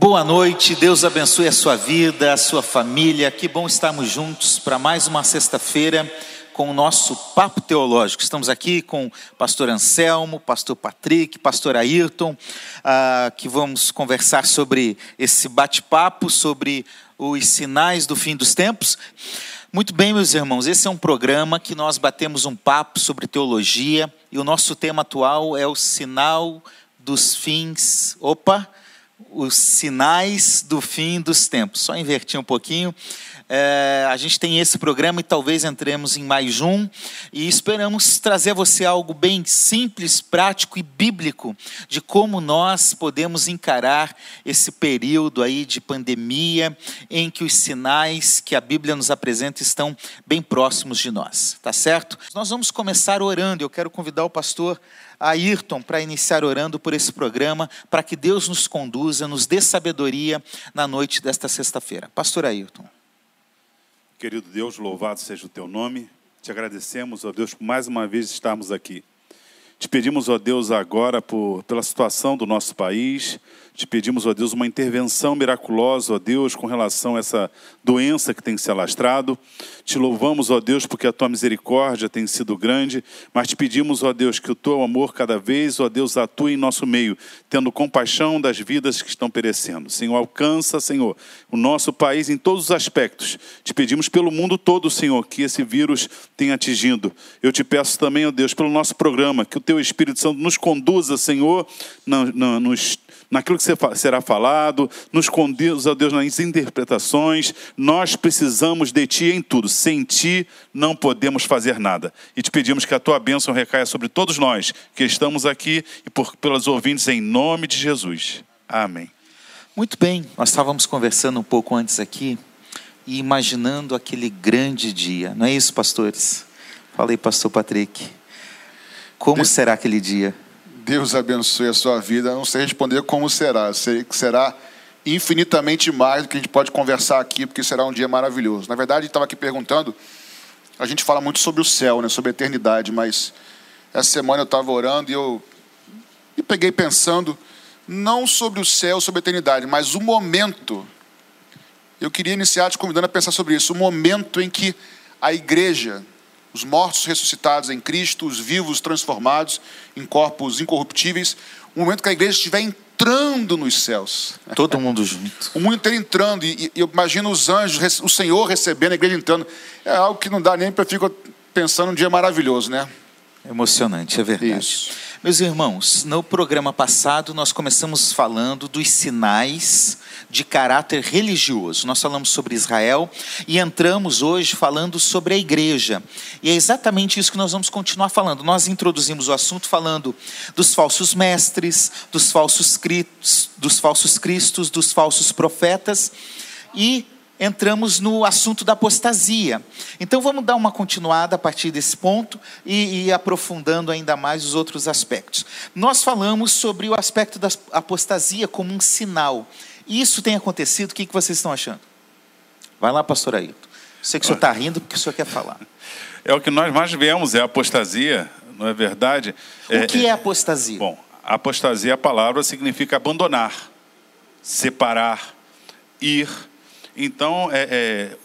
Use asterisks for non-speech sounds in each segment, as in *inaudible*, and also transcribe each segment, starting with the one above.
Boa noite, Deus abençoe a sua vida, a sua família. Que bom estarmos juntos para mais uma sexta-feira com o nosso Papo Teológico. Estamos aqui com o pastor Anselmo, pastor Patrick, pastor Ayrton, uh, que vamos conversar sobre esse bate-papo, sobre os sinais do fim dos tempos. Muito bem, meus irmãos, esse é um programa que nós batemos um papo sobre teologia e o nosso tema atual é o sinal dos fins. Opa! Os sinais do fim dos tempos. Só invertir um pouquinho. É, a gente tem esse programa e talvez entremos em mais um. E esperamos trazer a você algo bem simples, prático e bíblico de como nós podemos encarar esse período aí de pandemia em que os sinais que a Bíblia nos apresenta estão bem próximos de nós. Tá certo? Nós vamos começar orando. Eu quero convidar o pastor Ayrton para iniciar orando por esse programa, para que Deus nos conduza, nos dê sabedoria na noite desta sexta-feira. Pastor Ayrton. Querido Deus, louvado seja o teu nome. Te agradecemos, ó Deus, por mais uma vez estarmos aqui. Te pedimos, ó Deus, agora por, pela situação do nosso país, te pedimos, ó Deus, uma intervenção miraculosa, ó Deus, com relação a essa doença que tem se alastrado. Te louvamos, ó Deus, porque a tua misericórdia tem sido grande, mas te pedimos, ó Deus, que o teu amor cada vez, ó Deus, atue em nosso meio, tendo compaixão das vidas que estão perecendo. Senhor, alcança, Senhor, o nosso país em todos os aspectos. Te pedimos pelo mundo todo, Senhor, que esse vírus tenha atingido. Eu te peço também, ó Deus, pelo nosso programa, que o teu Espírito Santo nos conduza, Senhor, nos naquilo que será falado, nos conduz, ó Deus, nas interpretações. Nós precisamos de Ti em tudo. Sem Ti não podemos fazer nada. E te pedimos que a Tua bênção recaia sobre todos nós que estamos aqui e por, pelos ouvintes, em nome de Jesus. Amém. Muito bem, nós estávamos conversando um pouco antes aqui e imaginando aquele grande dia, não é isso, pastores? Falei, pastor Patrick. Como será aquele dia? Deus abençoe a sua vida. não sei responder como será. Sei que será infinitamente mais do que a gente pode conversar aqui, porque será um dia maravilhoso. Na verdade, estava aqui perguntando, a gente fala muito sobre o céu, né, sobre a eternidade, mas essa semana eu estava orando e eu me peguei pensando, não sobre o céu, sobre a eternidade, mas o momento. Eu queria iniciar te convidando a pensar sobre isso, o momento em que a igreja, os mortos ressuscitados em Cristo, os vivos transformados em corpos incorruptíveis, o momento que a igreja estiver entrando nos céus. Todo mundo junto. O mundo inteiro entrando, e, e eu imagino os anjos, o Senhor recebendo, a igreja entrando. É algo que não dá nem para ficar pensando um dia maravilhoso, né? Emocionante, é verdade. Isso. Meus irmãos, no programa passado nós começamos falando dos sinais de caráter religioso. Nós falamos sobre Israel e entramos hoje falando sobre a igreja. E é exatamente isso que nós vamos continuar falando. Nós introduzimos o assunto falando dos falsos mestres, dos falsos, dos falsos cristos, dos falsos profetas e entramos no assunto da apostasia. Então vamos dar uma continuada a partir desse ponto e, e, aprofundando ainda mais os outros aspectos. Nós falamos sobre o aspecto da apostasia como um sinal isso tem acontecido, o que, vocês estão achando? Vai lá, pastor Ailton. Sei que o senhor está rindo porque o senhor quer falar. *laughs* É o que nós mais vemos, é apostasia, não é verdade? O é, que é apostasia? Bom, apostasia, a palavra significa abandonar, separar, ir. Então, é, é,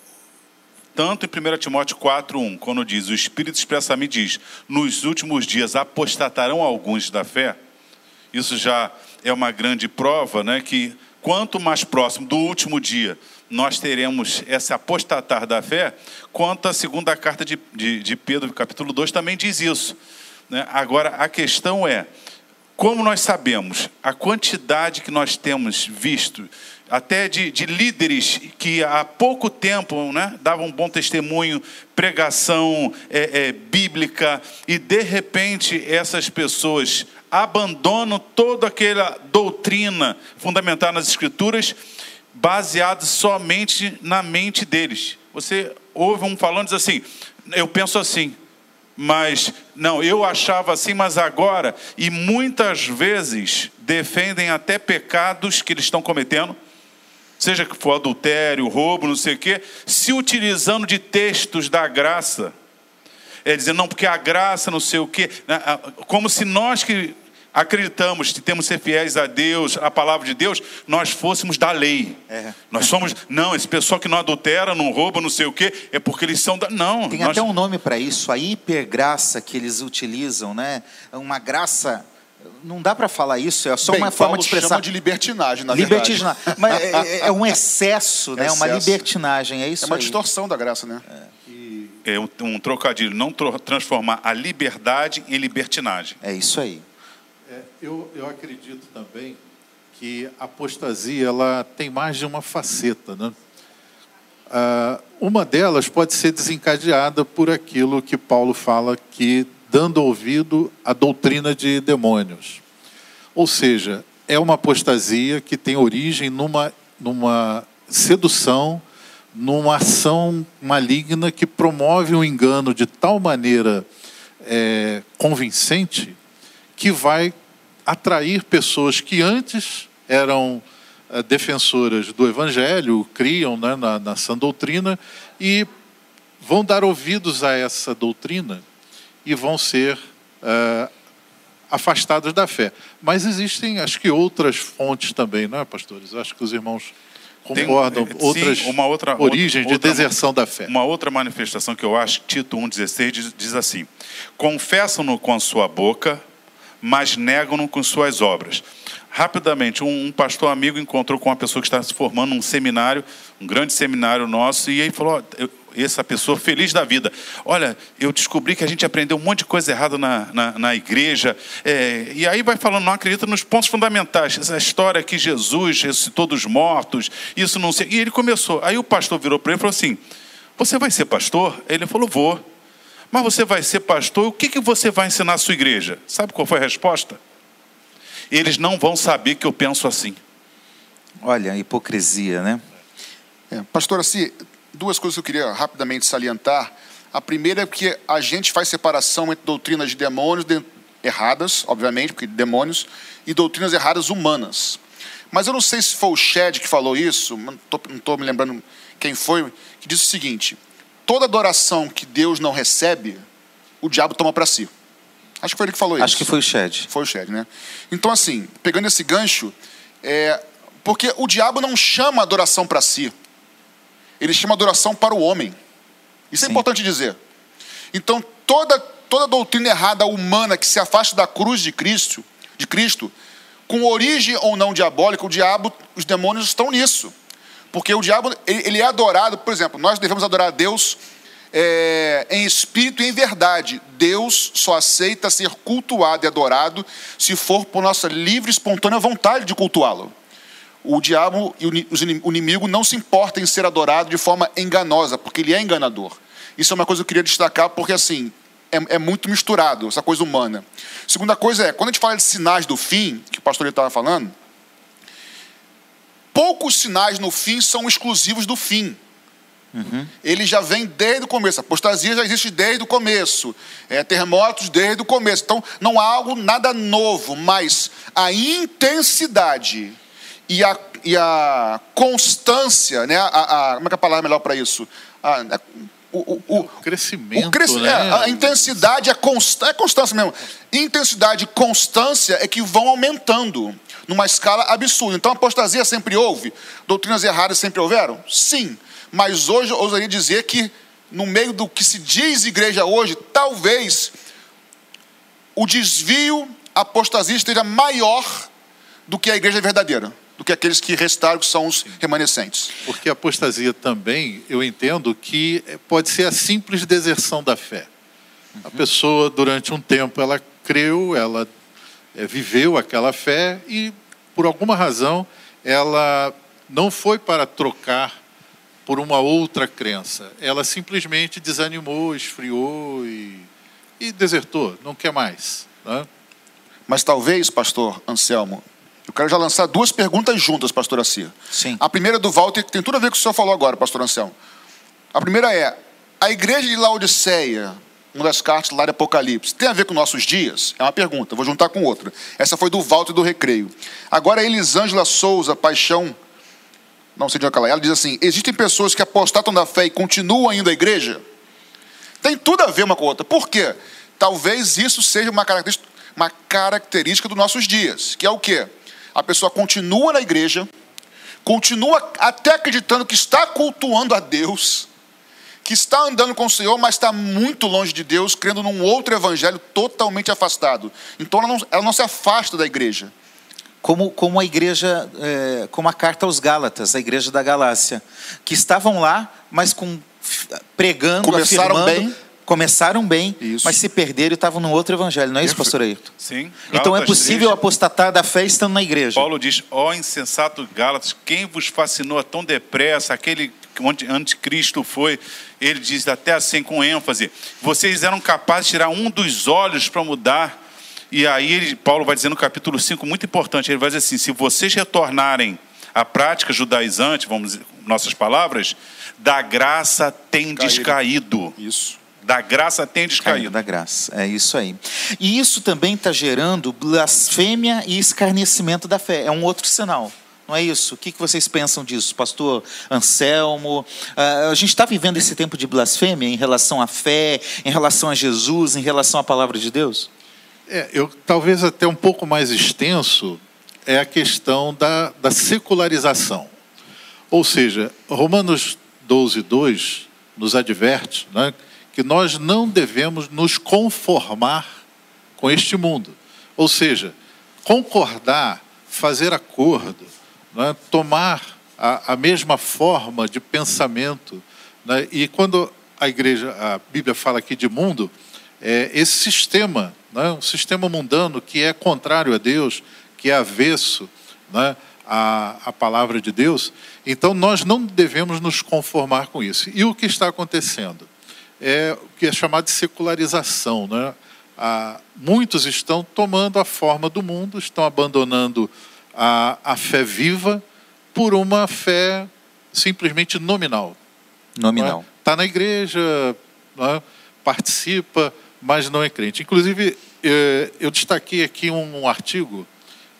tanto em 1 Timóteo 4,1, quando diz, o Espírito expressamente diz, nos últimos dias apostatarão alguns da fé, isso já é uma grande prova né, que quanto mais próximo do último dia nós teremos esse apostatar da fé, quanto a segunda carta de, de, de Pedro, capítulo 2, também diz isso. Né? Agora, a questão é, como nós sabemos a quantidade que nós temos visto, até de, de líderes que há pouco tempo né, davam um bom testemunho, pregação é, é, bíblica, e de repente essas pessoas abandonam toda aquela doutrina fundamentada nas Escrituras, baseada somente na mente deles. Você ouve um falando diz assim: eu penso assim, mas não, eu achava assim, mas agora, e muitas vezes defendem até pecados que eles estão cometendo, seja que for adultério, roubo, não sei o quê, se utilizando de textos da graça. É dizer, não, porque a graça, não sei o quê, né, como se nós que acreditamos que temos que ser fiéis a Deus, a palavra de Deus, nós fôssemos da lei. É. Nós somos, não, esse pessoal que não adultera, não rouba, não sei o quê, é porque eles são da. Não. Tem nós- até um nome para isso, a hipergraça que eles utilizam, né? Uma graça. Não dá para falar isso, é só Bem, uma forma Paulo de expressar. chama de libertinagem, na verdade. Libertinagem. Mas é, é- é um excesso, né? Uma Excesso. libertinagem, é isso É uma aí. distorção da graça, né? É um, um trocadilho, não tro- transformar a liberdade em libertinagem. É isso aí. É, eu, eu acredito também que a apostasia ela tem mais de uma faceta. Né? Ah, uma delas pode ser desencadeada por aquilo que Paulo fala que dando ouvido à doutrina de demônios. Ou seja, é uma apostasia que tem origem numa, numa sedução, numa ação maligna que promove um engano de tal maneira é, convincente que vai atrair pessoas que antes eram eh, defensoras do Evangelho, criam né, na, na sã doutrina e vão dar ouvidos a essa doutrina e vão ser eh, afastadas da fé. Mas existem, acho que outras fontes também, não é, pastores? Acho que os irmãos Tem, concordam. sim, outras uma outra- origens outra- de deserção da fé. Uma outra manifestação que eu acho, Tito 1,16 diz, diz assim: confessam-no com a sua boca, mas negam-no com suas obras. Rapidamente, um, um pastor amigo encontrou com uma pessoa que está se formando num seminário, um grande seminário nosso, e aí falou: ó, eu- essa pessoa feliz da vida. Olha, eu descobri que a gente aprendeu um monte de coisa errada na, na, na igreja. é, e aí vai falando, não acredita nos pontos fundamentais. Essa história que Jesus ressuscitou dos mortos, isso não sei. E ele começou. Aí o pastor virou para ele e falou assim: Você vai ser pastor? Ele falou: Vou. Mas você vai ser pastor, o que, que você vai ensinar à sua igreja? Sabe qual foi a resposta? Eles não vão saber que eu penso assim. Olha, a hipocrisia, né? É, pastor, assim, duas coisas que eu queria rapidamente salientar. A primeira é que a gente faz separação entre doutrinas de demônios de- erradas, obviamente, porque demônios, e doutrinas erradas humanas. Mas eu não sei se foi o Shed que falou isso, não estou me lembrando quem foi, que disse o seguinte: toda adoração que Deus não recebe, o diabo toma para si. Acho que foi ele que falou isso. Acho que foi o Shed. Foi o Shed, né? Então, assim, pegando esse gancho, é, porque o diabo não chama adoração para si, ele chama adoração para o homem. Isso é Sim. importante dizer. Então, toda, toda doutrina errada humana que se afasta da cruz de Cristo, de Cristo, com origem ou não diabólica, o diabo, os demônios estão nisso. Porque o diabo, ele, ele é adorado, por exemplo, nós devemos adorar a Deus é, em espírito e em verdade. Deus só aceita ser cultuado e adorado se for por nossa livre e espontânea vontade de cultuá-lo. O diabo e o inimigo não se importam em ser adorado de forma enganosa, porque ele é enganador. Isso é uma coisa que eu queria destacar, porque assim, é, é muito misturado, essa coisa humana. Segunda coisa é, quando a gente fala de sinais do fim, que o pastor estava falando, poucos sinais no fim são exclusivos do fim. Ele já vem desde o começo. A apostasia já existe desde o começo. É, terremotos desde o começo. Então, não há algo nada novo, mas a intensidade e a, e a constância, né? A, a- como é que é a palavra melhor para isso? A- a- o, o- o- Crescimento, o cresc- né? é, a intensidade, a constância, é constância mesmo. Intensidade e constância é que vão aumentando numa escala absurda. Então, a apostasia sempre houve? Doutrinas erradas sempre houveram? Sim. Mas hoje eu ousaria dizer que, no meio do que se diz igreja hoje, talvez o desvio, apostasia esteja maior do que a igreja verdadeira, do que aqueles que restaram, que são os remanescentes. Porque a apostasia também, eu entendo que pode ser a simples deserção da fé. A pessoa, durante um tempo, ela creu, ela eh, viveu aquela fé e, por alguma razão, ela não foi para trocar por uma outra crença. Ela simplesmente desanimou, esfriou e, e desertou, não quer mais. Né? Mas talvez, pastor Anselmo, eu quero já lançar duas perguntas juntas, pastor Assia. Sim. A primeira é do Walter, que tem tudo a ver com o que o senhor falou agora, pastor Anselmo. A primeira é, a igreja de Laodiceia, uma das cartas lá de Apocalipse, tem a ver com nossos dias? É uma pergunta, vou juntar com outra. Essa foi do Walter do Recreio. Agora, a Elisângela Souza Paixão, não sei de onde ela é, ela diz assim, existem pessoas que apostatam da fé e continuam indo à igreja? Tem tudo a ver uma com a outra. Por quê? Talvez isso seja uma característica. uma característica dos nossos dias, que é o quê? A pessoa continua na igreja, continua até acreditando que está cultuando a Deus, que está andando com o Senhor, mas está muito longe de Deus, crendo num outro evangelho totalmente afastado. Então ela não, ela não se afasta da igreja. Como, como a igreja, é, como a carta aos Gálatas, a igreja da Galácia, que estavam lá, mas com pregando, Começaram afirmando, bem. Começaram bem, Isso. mas se perderam e estavam num outro evangelho, não é isso, pastor Ayrton? Sim. Então é Gálatas possível 3, apostatar da fé estando na igreja. Paulo diz: Ó insensato Gálatas, quem vos fascinou tão depressa? Aquele onde anticristo foi, ele diz até assim com ênfase: vocês eram capazes de tirar um dos olhos para mudar. E aí ele- Paulo vai dizer no capítulo 5, muito importante, ele vai dizer assim: se vocês retornarem à prática judaizante, vamos dizer, nossas palavras, da graça tem descaído. Isso. Da graça tem Caindo descaído. da graça, é isso aí. E isso também está gerando blasfêmia e escarnecimento da fé. É um outro sinal. Não é isso? O que que vocês pensam disso, pastor Anselmo? Ah, a gente está vivendo esse tempo de blasfêmia em relação à fé, em relação a Jesus, em relação à palavra de Deus? É, eu, talvez até um pouco mais extenso é a questão da, da secularização. Ou seja, Romanos 12, 2 nos adverte né, que nós não devemos nos conformar com este mundo. Ou seja, concordar, fazer acordo, né, tomar a, a mesma forma de pensamento. né, e quando a igreja, a Bíblia fala aqui de mundo, é esse sistema, né, um sistema mundano que é contrário a Deus, que é avesso né, à, à palavra de Deus. Então nós não devemos nos conformar com isso. E o que está acontecendo? É o que é chamado de secularização. Né? Ah, muitos estão tomando a forma do mundo, estão abandonando a, a fé viva por uma fé simplesmente nominal. Nominal. Está na igreja, né, participa, mas não é crente. Inclusive, eh, eu destaquei aqui um, um artigo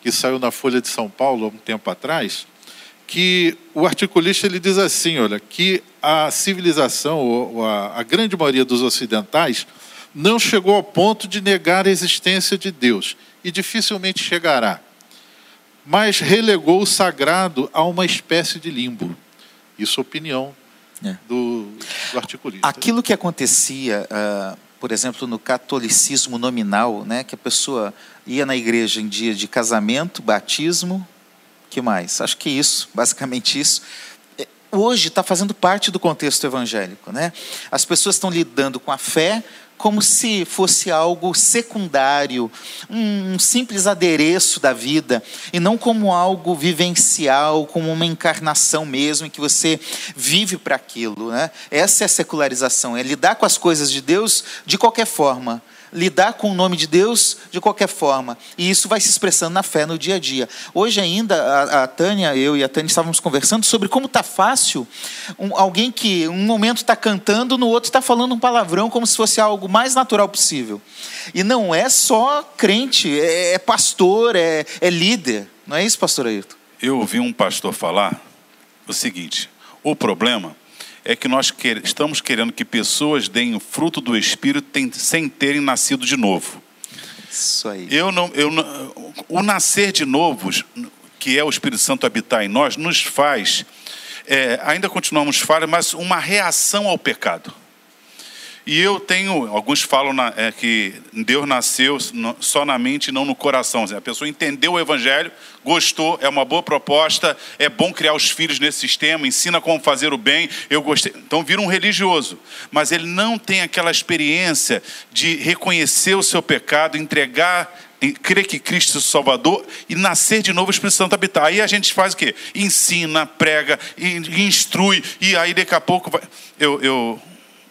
que saiu na Folha de São Paulo há um tempo atrás, que o articulista ele diz assim, olha, que a civilização, ou a, a grande maioria dos ocidentais, não chegou ao ponto de negar a existência de Deus e dificilmente chegará, mas relegou o sagrado a uma espécie de limbo. Isso é opinião É. do, do articulista. Aquilo que acontecia, ah, por exemplo, no catolicismo nominal, né, que a pessoa ia na igreja em dia de casamento, batismo, que mais? Acho que isso, basicamente isso. É, Hoje está fazendo parte do contexto evangélico, né? As pessoas estão lidando com a fé como se fosse algo secundário, um simples adereço da vida, e não como algo vivencial, como uma encarnação mesmo, em que você vive para aquilo. Né? Essa é a secularização, é lidar com as coisas de Deus de qualquer forma. Lidar com o nome de Deus de qualquer forma. E isso vai se expressando na fé no dia a dia. Hoje ainda, a, a Tânia, eu e a Tânia estávamos conversando sobre como está fácil um- alguém que um momento está cantando, no outro está falando um palavrão como se fosse algo mais natural possível. E não é só crente, é, é pastor, é, é líder. Não é isso, pastor Ayrton? Eu ouvi um pastor falar o seguinte: o problema é que nós que- estamos querendo que pessoas deem o fruto do Espírito tem- sem terem nascido de novo. Isso aí. Eu não, eu não, o nascer de novos, que é o Espírito Santo habitar em nós, nos faz, é, ainda continuamos falhos, mas uma reação ao pecado. E eu tenho, alguns falam na- é, que Deus nasceu só na mente e não no coração. A pessoa entendeu o Evangelho, gostou, é uma boa proposta, é bom criar os filhos nesse sistema, ensina como fazer o bem. Eu gostei. Então vira um religioso, mas ele não tem aquela experiência de reconhecer o seu pecado, entregar, crer que Cristo é o Salvador e nascer de novo o Espírito Santo habitar. Aí a gente faz o quê? Ensina, prega, in- instrui, e aí daqui a pouco vai. Eu, eu,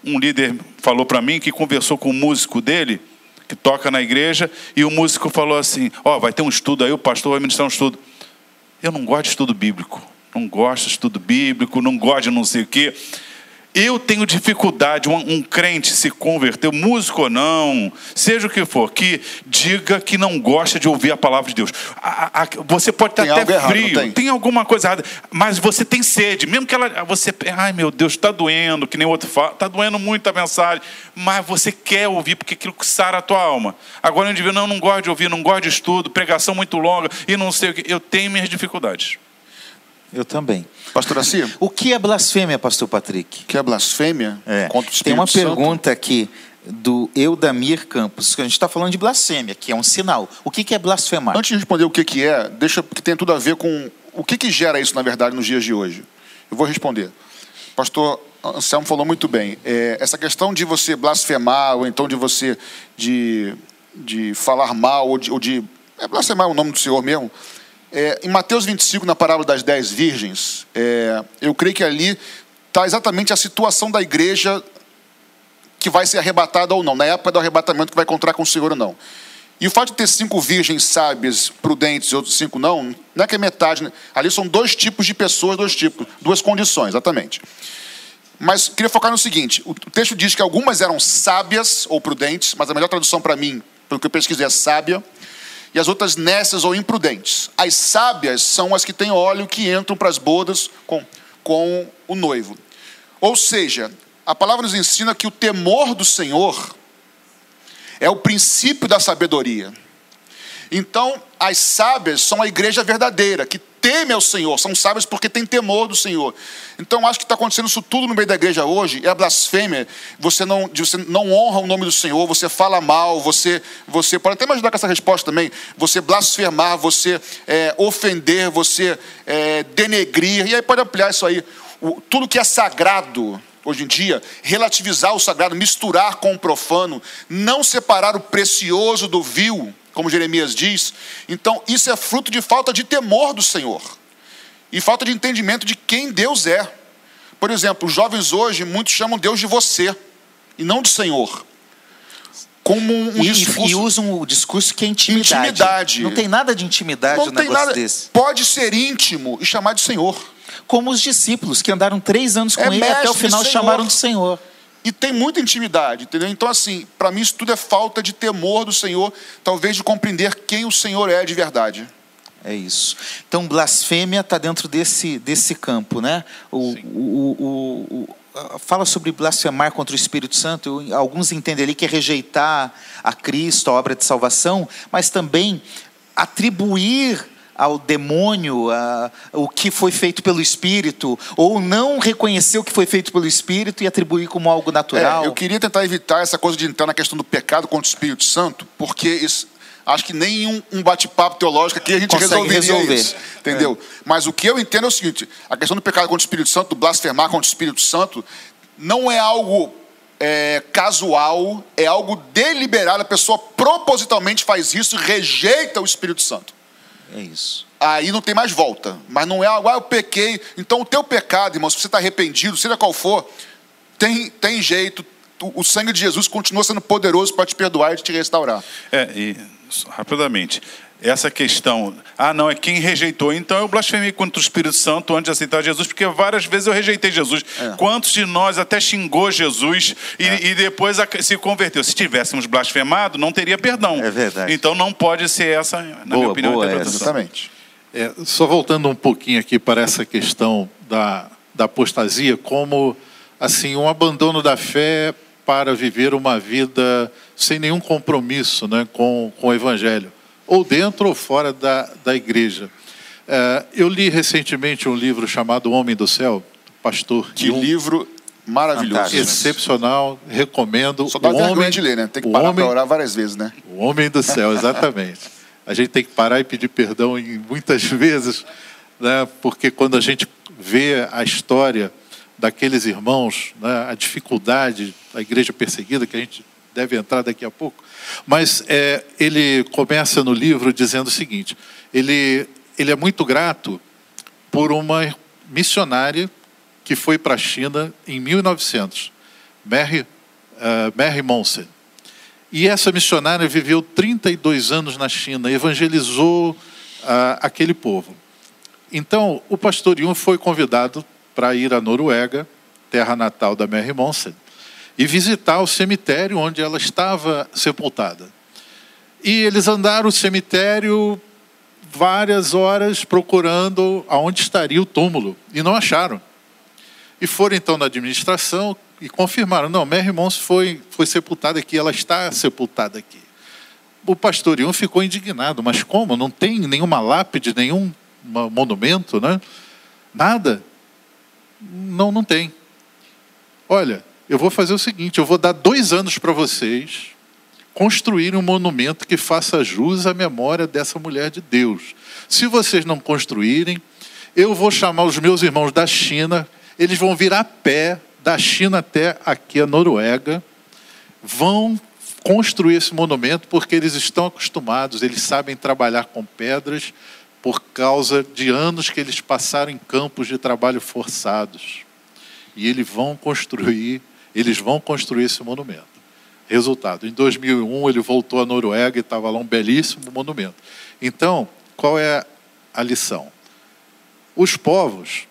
um líder falou para mim que conversou com um músico dele, que toca na igreja, e o músico falou assim: Ó, vai ter um estudo aí, o pastor vai ministrar um estudo. Eu não gosto de estudo bíblico, não gosto de estudo bíblico, não gosto de não sei o quê. Eu tenho dificuldade, um, um, crente se converter, músico ou não, seja o que for, que diga que não gosta de ouvir a palavra de Deus. A, a, você pode estar tem até frio, errado, tem? tem? alguma coisa errada, mas você tem sede, mesmo que ela, você, ai meu Deus, está doendo, que nem o outro fala, está doendo muito a mensagem, mas você quer ouvir porque aquilo sara a tua alma. Agora o indivíduo, não, não gosta de ouvir, não gosta de estudo, pregação muito longa e não sei o que, eu tenho minhas dificuldades. Eu também. Pastor Assi? O que é blasfêmia, pastor Patrick? O que é blasfêmia? É. Contra o Tem uma Santo? pergunta aqui do Eudamir Campos, que a gente está falando de blasfêmia, que é um sinal. O que, que é blasfemar? Antes de responder o que, que é, deixa que tem tudo a ver com o que, que gera isso, na verdade, nos dias de hoje. Eu vou responder. Pastor Anselmo falou muito bem. É, essa questão de você blasfemar, ou então de você de, de falar mal, ou de, ou de é blasfemar o nome do Senhor mesmo, é, em Mateus 25, na parábola das dez virgens, é, eu creio que ali está exatamente a situação da igreja que vai ser arrebatada ou não, na época do arrebatamento que vai encontrar com o Senhor ou não. E o fato de ter cinco virgens sábias, prudentes e outros cinco não, não é que é metade. Né? Ali são dois tipos de pessoas, dois tipos, duas condições, exatamente. Mas queria focar no seguinte: o texto diz que algumas eram sábias ou prudentes, mas a melhor tradução para mim, pelo que eu pesquisei, é sábia e as outras nécias ou imprudentes. As sábias são as que têm óleo que entram para as bodas com, com o noivo. Ou seja, a palavra nos ensina que o temor do Senhor é o princípio da sabedoria. Então, as sábias são a igreja verdadeira, que teme ao Senhor, são sábias porque tem temor do Senhor. Então, acho que está acontecendo isso tudo no meio da igreja hoje, é a blasfêmia, você não, você não honra o nome do Senhor, você fala mal, você, você pode até me ajudar com essa resposta também, você blasfemar, você é, ofender, você é, denegrir, e aí pode ampliar isso aí. O, tudo que é sagrado, hoje em dia, relativizar o sagrado, misturar com o profano, não separar o precioso do vil, como Jeremias diz. Então, isso é fruto de falta de temor do Senhor e falta de entendimento de quem Deus é. Por exemplo, os jovens hoje, muitos chamam Deus de você e não de Senhor. Como um e, discurso. E usam o discurso que é intimidade. intimidade. Não tem nada de intimidade não no tem nada. desse. Pode ser íntimo e chamar de Senhor. Como os discípulos que andaram três anos com é ele até o final chamaram de Senhor. E tem muita intimidade, entendeu? Então, assim, para mim isso tudo é falta de temor do Senhor, talvez de compreender quem o Senhor é de verdade. É isso. Então, blasfêmia está dentro desse, desse campo, né? O, o, o, fala sobre blasfemar contra o Espírito Santo. Alguns entendem ali que é rejeitar a Cristo, a obra de salvação, mas também atribuir ao demônio a, o que foi feito pelo Espírito, ou não reconhecer o que foi feito pelo Espírito e atribuir como algo natural. É, eu queria tentar evitar essa coisa de entrar na questão do pecado contra o Espírito Santo, porque isso, acho que nem um, bate-papo teológico aqui a gente Consegue resolveria resolver. isso. Entendeu? É. Mas o que eu entendo é o seguinte: a questão do pecado contra o Espírito Santo, do blasfemar contra o Espírito Santo, não é algo é, casual, é algo deliberado. A pessoa propositalmente faz isso e rejeita o Espírito Santo. É isso. Aí não tem mais volta. Mas não é algo, ah, eu pequei. Então o teu pecado, irmão, se você está arrependido, seja qual for, tem, tem jeito. O sangue de Jesus continua sendo poderoso para te perdoar e te restaurar. É, e rapidamente essa questão, ah, não, é quem rejeitou. Então eu blasfemei contra o Espírito Santo antes de aceitar Jesus, porque várias vezes eu rejeitei Jesus. É. Quantos de nós até xingou Jesus e, é. e, depois se converteu? Se tivéssemos blasfemado, não teria perdão. É verdade. Então não pode ser essa, na boa, minha opinião, boa, a Exatamente. É, só voltando um pouquinho aqui para essa questão da, da apostasia, como assim um abandono da fé para viver uma vida sem nenhum compromisso né, com, com o Evangelho ou dentro ou fora da, da igreja. É, eu li recentemente um livro chamado Homem do Céu, pastor. Que um, livro maravilhoso. Excepcional, recomendo. Só dá o homem de ler, né? Tem que parar para orar várias vezes, né? O Homem do Céu, exatamente. a gente tem que parar e pedir perdão em muitas *laughs* vezes, né? porque quando a gente vê a história daqueles irmãos, né? a dificuldade da igreja perseguida, que a gente deve entrar daqui a pouco, mas é, ele começa no livro dizendo o seguinte: ele, ele é muito grato por uma missionária que foi para a China em 1900, Mary, uh, Mary Monsen. E essa missionária viveu 32 anos na China, evangelizou uh, aquele povo. Então, o pastor Yun foi convidado para ir à Noruega terra natal da Mary Monson, e visitar o cemitério onde ela estava sepultada. E eles andaram o cemitério várias horas procurando aonde estaria o túmulo e não acharam. E foram então na administração e confirmaram: não, Mary Monson foi, foi sepultada aqui, ela está sepultada aqui. O pastor Ion ficou indignado, mas como? Não tem nenhuma lápide, nenhum monumento, né? Nada. Não, não tem. Olha, eu vou fazer o seguinte: eu vou dar dois anos para vocês construírem um monumento que faça jus à memória dessa mulher de Deus. Se vocês não construírem, eu vou chamar os meus irmãos da China, eles vão vir a pé da China até aqui a Noruega, vão construir esse monumento porque eles estão acostumados, eles sabem trabalhar com pedras por causa de anos que eles passaram em campos de trabalho forçados. E eles vão construir, eles vão construir esse monumento. Resultado, em 2001 ele voltou à Noruega e estava lá um belíssimo monumento. Então, qual é a lição? Os povos,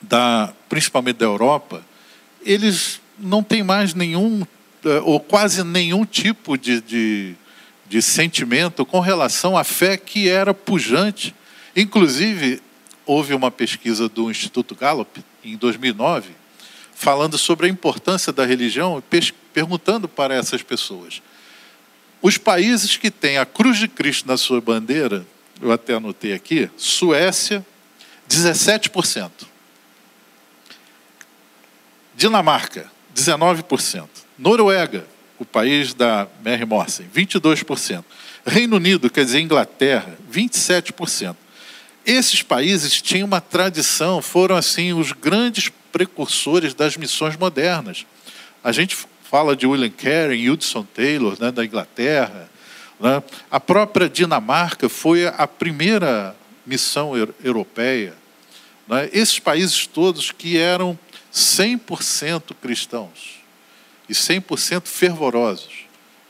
da, principalmente da Europa, eles não têm mais nenhum, eh, ou quase nenhum tipo de, de, de sentimento com relação à fé que era pujante. Inclusive, houve uma pesquisa do Instituto Gallup, em 2009, falando sobre a importância da religião, perguntando para essas pessoas. Os países que têm a cruz de Cristo na sua bandeira, eu até anotei aqui, Suécia, 17%. Dinamarca, 19%. Noruega, o país da Mary Morsen, 22%. Reino Unido, quer dizer, Inglaterra, 27%. Esses países tinham uma tradição, foram assim os grandes precursores das missões modernas. A gente fala de William Carey, Hudson Taylor, né, da Inglaterra. Né? A própria Dinamarca foi a primeira missão europeia. Né? Esses países todos que eram 100% cristãos e 100% fervorosos.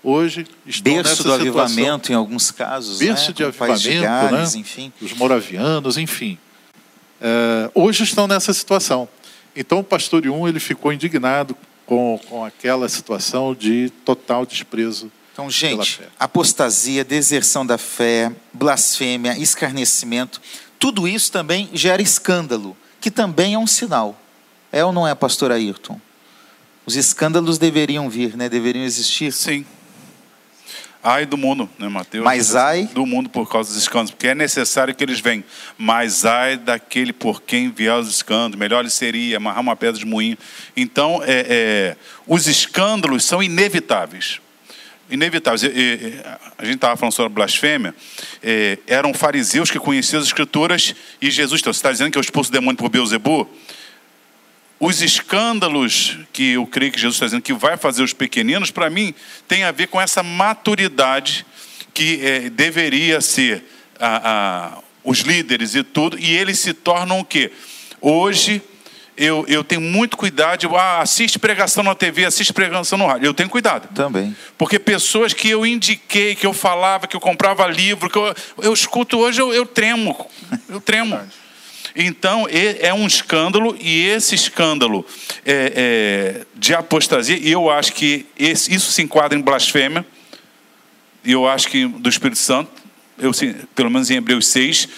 Hoje estão Berço nessa do situação. avivamento em alguns casos. Berço né? de avivamento, Gales, né? enfim. os moravianos, enfim. É, hoje estão nessa situação. Então o pastor Yun ele ficou indignado com, com aquela situação de total desprezo. Então, pela gente, fé. apostasia, deserção da fé, blasfêmia, escarnecimento, tudo isso também gera escândalo, que também é um sinal. É ou não é, pastor Ayrton? Os escândalos deveriam vir, né? deveriam existir. Sim. Ai do mundo, né, Mateus? Mas ai- Do mundo por causa dos escândalos, porque é necessário que eles venham. Mas ai daquele por quem vier os escândalos, melhor seria amarrar uma pedra de moinho. Então, é, é, os escândalos são inevitáveis. Inevitáveis. E, a gente estava falando sobre blasfêmia. É, eram fariseus que conheciam as escrituras e Jesus. Então, você está dizendo que eu expulso o demônio por Beuzebu? Os escândalos que eu creio que Jesus está dizendo que vai fazer os pequeninos, para mim, tem a ver com essa maturidade que eh, deveria ser a- a- os líderes e tudo, e eles se tornam o quê? Hoje, eu, eu tenho muito cuidado, de, ah, assiste pregação na TV, assiste pregação no rádio. Eu tenho cuidado. Também. Porque pessoas que eu indiquei, que eu falava, que eu comprava livro, que eu, eu escuto hoje, eu, eu tremo. Eu tremo. Então, é um escândalo, e esse escândalo é, é, de apostasia, e eu acho que esse- isso se enquadra em blasfêmia, e eu acho que do Espírito Santo, eu, pelo menos em Hebreus 6,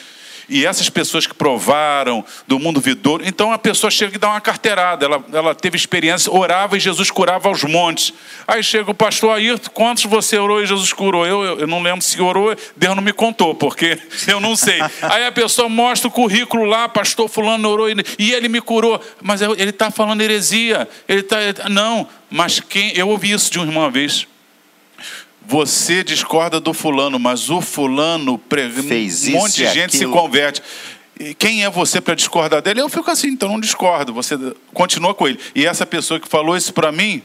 e essas pessoas que provaram do mundo vidouro, então a pessoa chega e dá uma carteirada, ela, ela teve experiência, orava e Jesus curava aos montes. Aí chega o pastor Ayrton, quantos você orou e Jesus curou? Eu, eu, eu não lembro se orou, Deus não me contou, porque *laughs* eu não sei. Aí a pessoa mostra o currículo lá, pastor fulano orou e, e ele me curou, mas eu- ele está falando heresia, ele está, não, mas quem, eu ouvi isso de uma vez, você discorda do fulano, mas o fulano pre... Fez um monte isso de gente se aquilo. converte. E quem é você para discordar dele? Eu fico assim, então não discordo. Você continua com ele. E essa pessoa que falou isso para mim,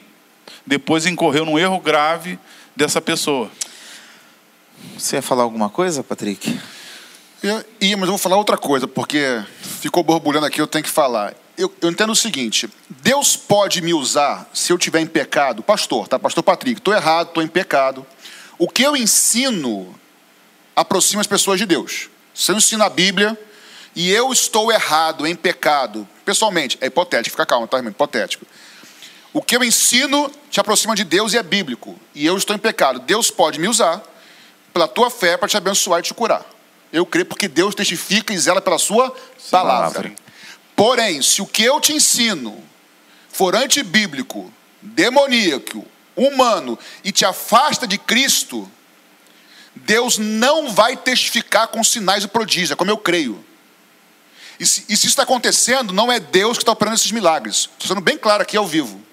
depois incorreu num erro grave dessa pessoa. Você ia falar alguma coisa, Patrick? Eu- Ia, mas eu vou falar outra coisa, porque ficou borbulhando aqui, eu tenho que falar. Eu, eu entendo o seguinte: Deus pode me usar se eu tiver em pecado, pastor, tá? Pastor Patrick, estou errado, estou em pecado. O que eu ensino aproxima as pessoas de Deus. Se eu ensino a Bíblia e eu estou errado, em pecado, pessoalmente, é hipotético, fica calmo, tá, irmão? Hipotético. O que eu ensino te aproxima de Deus e é bíblico, e eu estou em pecado. Deus pode me usar pela tua fé para te abençoar e te curar. Eu creio porque Deus testifica e zela pela sua palavra. palavra. Porém, se o que eu te ensino for antibíblico, demoníaco, humano e te afasta de Cristo, Deus não vai testificar com sinais e prodígios, é como eu creio. E se, e se isso está acontecendo, não é Deus que está operando esses milagres. Estou sendo bem claro aqui ao vivo.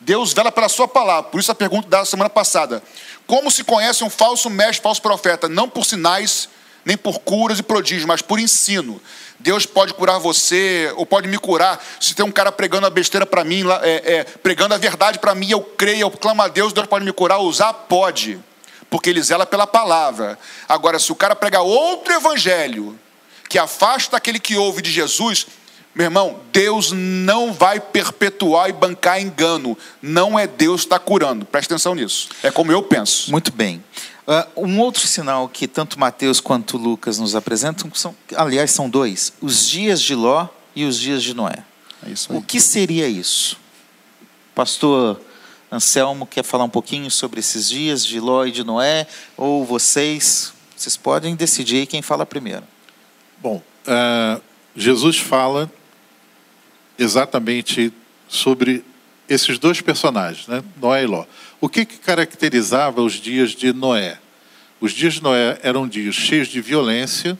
Deus vela pela sua palavra. Por isso a pergunta da semana passada. Como se conhece um falso mestre, falso profeta? Não por sinais, nem por curas e prodígios, mas por ensino. Deus pode curar você, ou pode me curar. Se tem um cara pregando a besteira para mim, é, é, pregando a verdade para mim, eu creio, eu clamo a Deus, Deus pode me curar, usar? Pode, porque ele zela pela palavra. Agora, se o cara pregar outro evangelho, que afasta aquele que ouve de Jesus, meu irmão, Deus não vai perpetuar e bancar engano. Não é Deus que está curando. Preste atenção nisso. É como eu penso. Muito bem. Uh, um outro sinal que tanto Mateus quanto Lucas nos apresentam, são, aliás, são dois: os dias de Ló e os dias de Noé. É o que seria isso? Pastor Anselmo quer falar um pouquinho sobre esses dias de Ló e de Noé? Ou vocês? Vocês podem decidir quem fala primeiro. Bom, uh, Jesus fala exatamente sobre esses dois personagens, né? Noé e Ló. O que, que caracterizava os dias de Noé? Os dias de Noé eram dias cheios de violência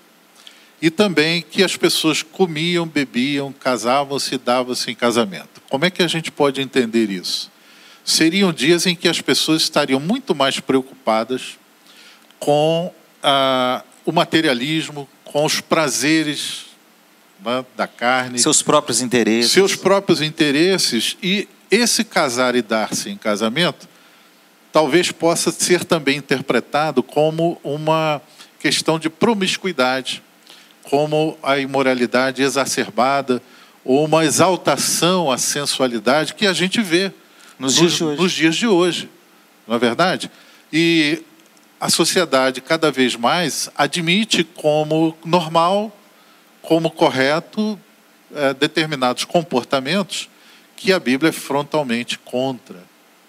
e também que as pessoas comiam, bebiam, casavam-se e davam-se em casamento. Como é que a gente pode entender isso? Seriam dias em que as pessoas estariam muito mais preocupadas com ah, o materialismo, com os prazeres né, da carne. Seus próprios interesses. Seus próprios interesses. E esse casar e dar-se em casamento talvez possa ser também interpretado como uma questão de promiscuidade, como a imoralidade exacerbada, ou uma exaltação à sensualidade que a gente vê nos, nos, dias, de hoje. nos dias de hoje. Não é verdade? E a sociedade cada vez mais admite como normal, como correto, é, determinados comportamentos que a Bíblia é frontalmente contra.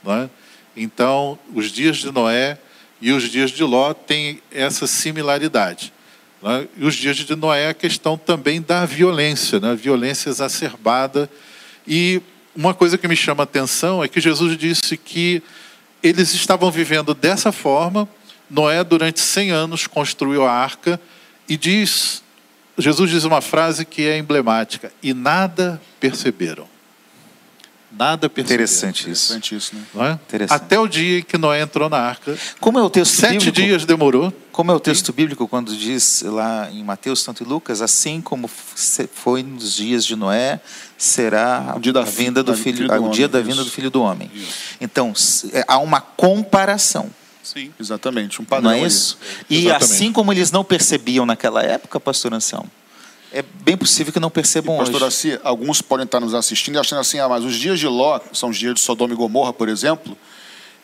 É? Então, os dias de Noé e os dias de Ló têm essa similaridade. Né? E os dias de Noé é a questão também da violência, né? violência exacerbada. E uma coisa que me chama a atenção é que Jesus disse que eles estavam vivendo dessa forma. Noé, durante 100 anos, construiu a arca e diz, Jesus diz uma frase que é emblemática: e nada perceberam. Nada perceberam. Interessante isso. Interessante isso, né? É? Interessante. Até o dia em que Noé entrou na arca. Como é o texto Sete bíblico? dias demorou. Como é o texto bíblico quando diz lá em Mateus, tanto e Lucas, assim como foi nos dias de Noé, será o dia da a vinda do filho, filho do o homem, dia da vinda do filho do homem. Isso. Então é, há uma comparação. Sim, exatamente, um padrão. Não é isso? Ali. E exatamente. assim como eles não percebiam naquela época, pastor Anselmo, é bem possível que não percebam e, pastor hoje. Assim, alguns podem estar nos assistindo e achando assim, ah, mas os dias de Ló, são os dias de Sodoma e Gomorra, por exemplo,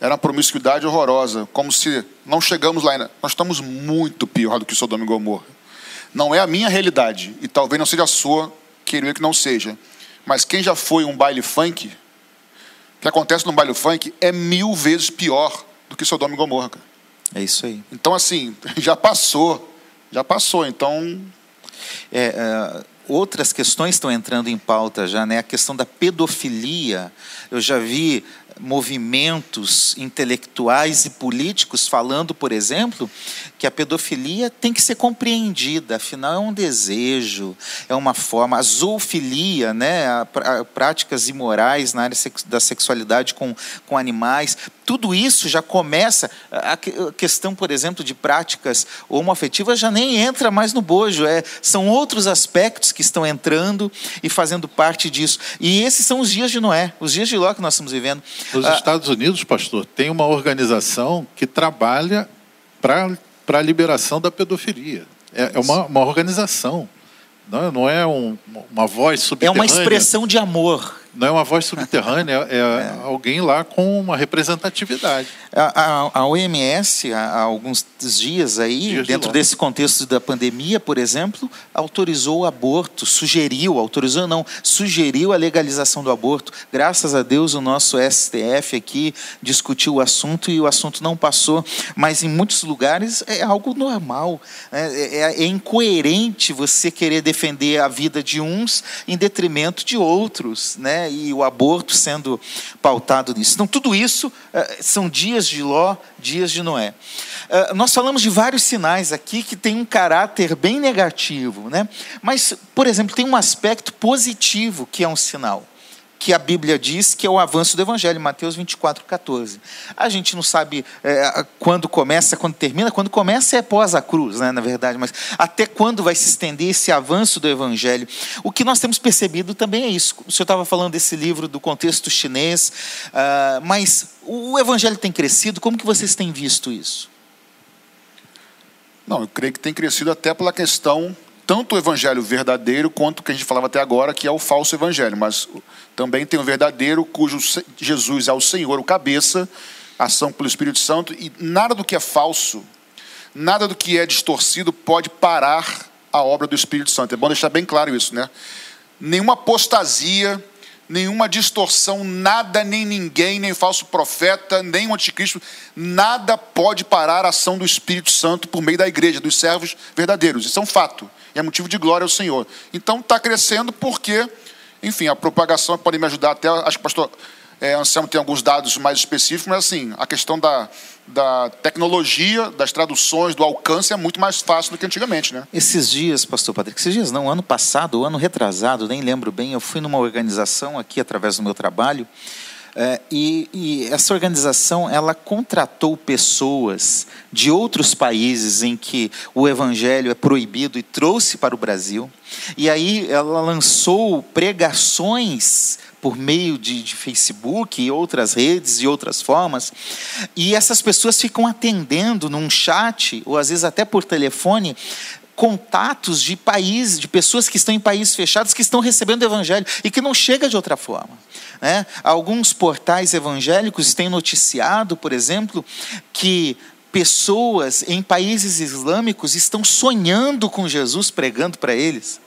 era uma promiscuidade horrorosa, como se não chegamos lá ainda. Nós estamos muito pior do que Sodoma e Gomorra. Não é a minha realidade, e talvez não seja a sua, queria que não seja. Mas quem já foi um baile funk, o que acontece no baile funk é mil vezes pior do que Sodoma e Gomorra. Cara. É isso aí. Então, assim, *laughs* já passou. Já passou. Então, é, é, outras questões estão entrando em pauta já, né? A questão da pedofilia. Eu já vi movimentos intelectuais e políticos falando, por exemplo, que a pedofilia tem que ser compreendida, afinal é um desejo, é uma forma, a zoofilia, né, a, a, práticas imorais na área da sexualidade com, com animais, tudo isso já começa, a, questão, por exemplo, de práticas homoafetivas já nem entra mais no bojo, é, são outros aspectos que estão entrando e fazendo parte disso. E esses são os dias de Noé, os dias de Ló que nós estamos vivendo. Nos ah, Estados Unidos, pastor, tem uma organização que trabalha para a liberação da pedofilia. É, é uma, uma organização, não é, não é um, uma voz subterrânea. É uma expressão de amor Não é uma voz subterrânea, é, é, alguém lá com uma representatividade. A, a, a OMS, há, há, alguns dias aí, dias dentro de desse contexto da pandemia, por exemplo, autorizou o aborto, sugeriu, autorizou não, sugeriu a legalização do aborto. Graças a Deus, o nosso STF aqui discutiu o assunto e o assunto não passou, mas em muitos lugares é algo normal. Né? É, é, é incoerente você querer defender a vida de uns em detrimento de outros, né? E o aborto sendo pautado nisso. Então, tudo isso eh, são dias de Ló, dias de Noé. Eh, nós falamos de vários sinais aqui que têm um caráter bem negativo, né? mas, por exemplo, tem um aspecto positivo que é um sinal que a Bíblia diz que é o avanço do Evangelho, Mateus 24, 14. A gente não sabe é, quando começa, quando termina. Quando começa é pós a cruz, né, na verdade, mas até quando vai se estender esse avanço do Evangelho? O que nós temos percebido também é isso. O senhor estava falando desse livro do contexto chinês, uh, mas o Evangelho tem crescido, como que vocês têm visto isso? Não, eu creio que tem crescido até pela questão tanto o evangelho verdadeiro quanto o que a gente falava até agora, que é o falso evangelho. Mas também tem o verdadeiro, cujo Jesus é o Senhor, o cabeça, ação pelo Espírito Santo, e nada do que é falso, nada do que é distorcido pode parar a obra do Espírito Santo. É bom deixar bem claro isso, né? Nenhuma apostasia, nenhuma distorção, nada, nem ninguém, nem falso profeta, nem o anticristo, nada pode parar a ação do Espírito Santo por meio da igreja, dos servos verdadeiros. Isso é um fato. E é motivo de glória ao Senhor. Então está crescendo porque, enfim, a propagação pode me ajudar até. Acho que o pastor é, Anselmo tem alguns dados mais específicos, mas assim, a questão da, da tecnologia, das traduções, do alcance é muito mais fácil do que antigamente, né? Esses dias, pastor Patrick, esses dias não, ano passado, ano retrasado, nem lembro bem, eu fui numa organização aqui através do meu trabalho é, e, e, essa organização ela contratou pessoas de outros países em que o evangelho é proibido e trouxe para o Brasil. E aí ela lançou pregações por meio de, de Facebook e outras redes e outras formas. E essas pessoas ficam atendendo num chat, ou às vezes até por telefone, contatos de países, de pessoas que estão em países fechados, que estão recebendo o evangelho e que não chega de outra forma. Né? Alguns portais evangélicos têm noticiado, por exemplo, que pessoas em países islâmicos estão sonhando com Jesus pregando para eles.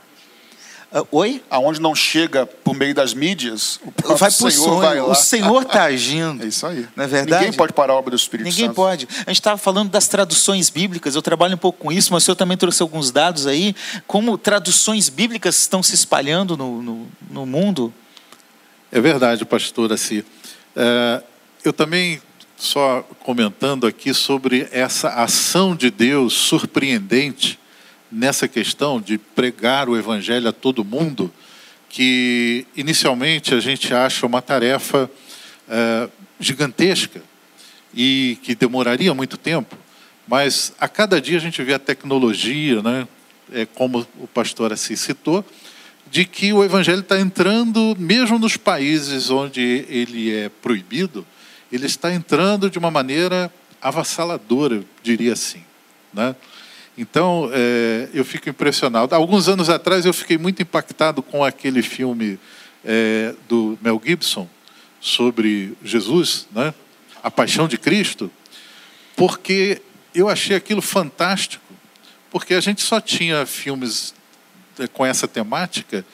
Uh, oi? Aonde não chega por meio das mídias, o vai Senhor sonho. vai lá. O Senhor está agindo. É isso aí. Não é verdade? Ninguém pode parar a obra do Espírito Ninguém Santo. pode. A gente estava falando das traduções bíblicas, eu trabalho um pouco com isso, mas o senhor também trouxe alguns dados aí, como traduções bíblicas estão se espalhando no, no, no mundo. É verdade, pastor Assi. É, eu também, só comentando aqui sobre essa ação de Deus surpreendente nessa questão de pregar o evangelho a todo mundo, que inicialmente a gente acha uma tarefa é, gigantesca e que demoraria muito tempo, mas a cada dia a gente vê a tecnologia, né? É, como o pastor Assi citou, de que o evangelho está entrando, mesmo nos países onde ele é proibido, ele está entrando de uma maneira avassaladora, eu diria assim. Né? Então, é, eu fico impressionado. Alguns anos atrás, eu fiquei muito impactado com aquele filme é, do Mel Gibson sobre Jesus, né? A Paixão de Cristo, porque eu achei aquilo fantástico, porque a gente só tinha filmes é, com essa temática,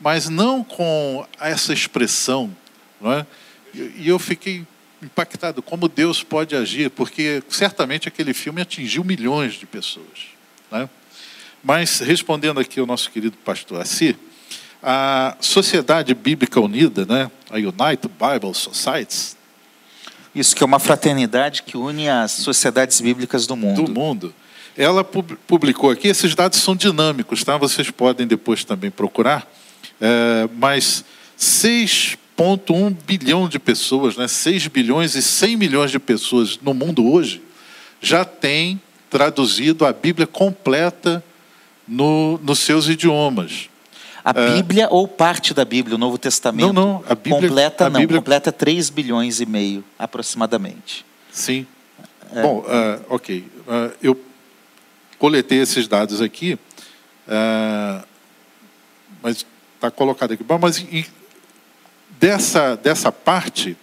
mas não com essa expressão. Não é? E eu fiquei impactado como Deus pode agir, porque certamente aquele filme atingiu milhões de pessoas. É? Mas, respondendo aqui ao nosso querido pastor Assi, a Sociedade Bíblica Unida, né, a United Bible Societies, isso que é uma fraternidade que une as sociedades bíblicas do mundo. Do mundo ela publicou aqui, esses dados são dinâmicos, tá? vocês podem depois também procurar, é, mas 6,1 bilhão de pessoas, né? 6 bilhões e 100 milhões de pessoas no mundo hoje, já têm traduzido a Bíblia completa no, nos seus idiomas. A é. Bíblia é, ou parte da Bíblia, o Novo Testamento? Não, não. A Bíblia, completa a não, Bíblia... completa 3 bilhões e meio, aproximadamente. Sim. É. Bom, uh, ok. Uh, eu coletei esses dados aqui, é, mas está colocado aqui. Mas dessa, dessa parte,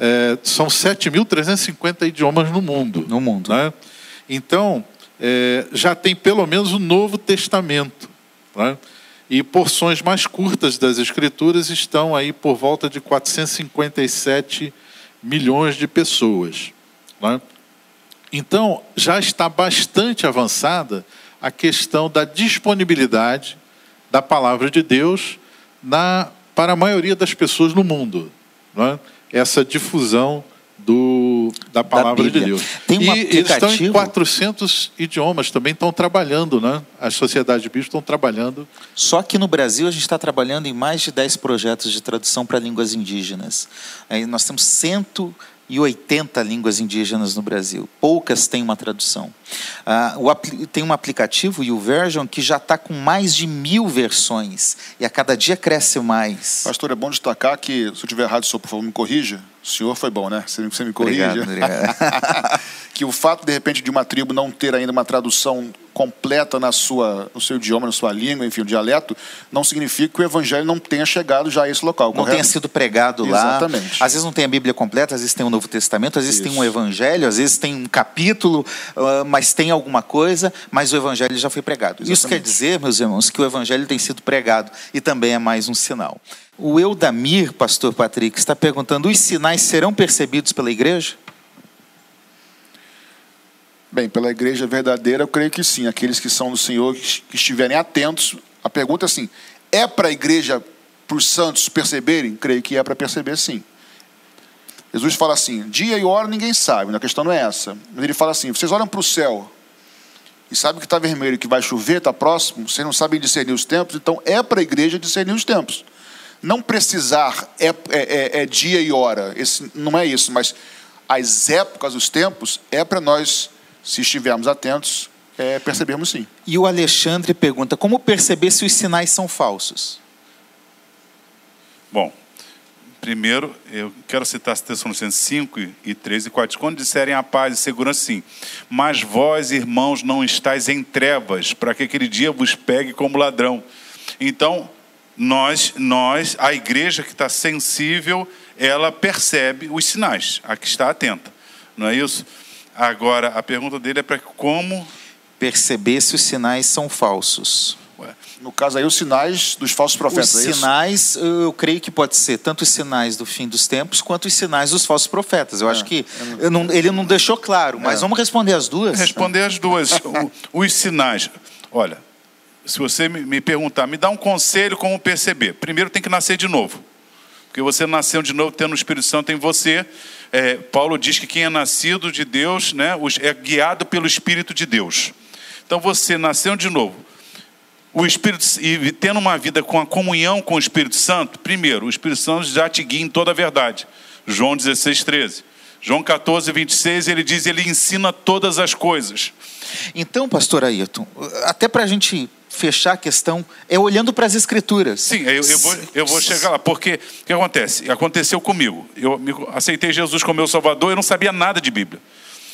é, são 7.350 idiomas no mundo. No mundo. Né? Então, é, já tem pelo menos o Novo Testamento. Né? E porções mais curtas das Escrituras estão aí por volta de 457 milhões de pessoas. Né? Então, já está bastante avançada a questão da disponibilidade da palavra de Deus na, para a maioria das pessoas no mundo. Né? Essa difusão do, da palavra da de Deus. Tem um e aplicativo... eles estão em 400 idiomas, também estão trabalhando, né? As sociedades de bispos estão trabalhando. Só que no Brasil a gente está trabalhando em mais de 10 projetos de tradução para línguas indígenas. Aí nós temos 180 línguas indígenas no Brasil. Poucas têm uma tradução. Ah, o, tem um aplicativo, o Version, que já está com mais de mil versões. E a cada dia cresce mais. Pastor, é bom destacar que, se eu estiver errado, senhor, por favor, me corrija. O senhor foi bom, né? Você, você me corrige. Obrigado, obrigado. *laughs* que o fato, de repente, de uma tribo não ter ainda uma tradução completa na sua, no seu idioma, na sua língua, enfim, o dialeto, não significa que o evangelho não tenha chegado já a esse local. Não correto? tenha sido pregado lá. Exatamente. Às vezes não tem a Bíblia completa, às vezes tem o Novo Testamento, às vezes Isso. tem um evangelho, às vezes tem um capítulo, uh, mas tem alguma coisa, mas o evangelho já foi pregado. Exatamente. Isso quer dizer, meus irmãos, que o evangelho tem sido pregado e também é mais um sinal. O Eudamir, pastor Patrick, está perguntando: os sinais serão percebidos pela igreja? Bem, pela igreja verdadeira, eu creio que sim. Aqueles que são do Senhor, que estiverem atentos. A pergunta é assim: é para a igreja, para os santos perceberem? Creio que é para perceber sim. Jesus fala assim: dia e hora ninguém sabe, a questão não é essa. Mas ele fala assim: vocês olham para o céu e sabem que está vermelho, que vai chover, está próximo, vocês não sabem discernir os tempos, então é para a igreja discernir os tempos não precisar é, é, é, é, dia e hora, esse, não é isso, mas as épocas, os tempos, é para nós, se estivermos atentos, é, percebermos sim. E o Alexandre pergunta: como perceber se os sinais são falsos? Bom, primeiro, eu quero citar Tessalonicenses 5 e 13 e 4. Quando disserem a paz e segurança, sim. Mas vós, irmãos, não estáis em trevas, para que aquele dia vos pegue como ladrão. Então, nós, nós, a igreja que está sensível, ela percebe os sinais, a que está atenta, não é isso? Agora, a pergunta dele é para como perceber se os sinais são falsos. No caso aí, os sinais dos falsos profetas. Os é sinais, eu creio que pode ser tanto os sinais do fim dos tempos quanto os sinais dos falsos profetas. Eu é, acho que é, não, ele não deixou claro, mas é. vamos responder as duas. Responder as duas. *laughs* os sinais. Olha, se você me perguntar, me dá um conselho como perceber. Primeiro tem que nascer de novo. Porque você nasceu de novo tendo o Espírito Santo em você. É, Paulo diz que quem é nascido de Deus né, é guiado pelo Espírito de Deus. Então você nasceu de novo. O Espírito e tendo uma vida com a comunhão com o Espírito Santo, primeiro, o Espírito Santo já te guia em toda a verdade. João 16, 13. João 14, 26, ele diz, ele ensina todas as coisas. Então, pastor Ayrton, até para a gente fechar a questão é olhando para as escrituras. Sim, eu, eu, vou, eu vou chegar lá, porque o que acontece? Aconteceu comigo. Eu aceitei Jesus como meu Salvador, eu não sabia nada de Bíblia.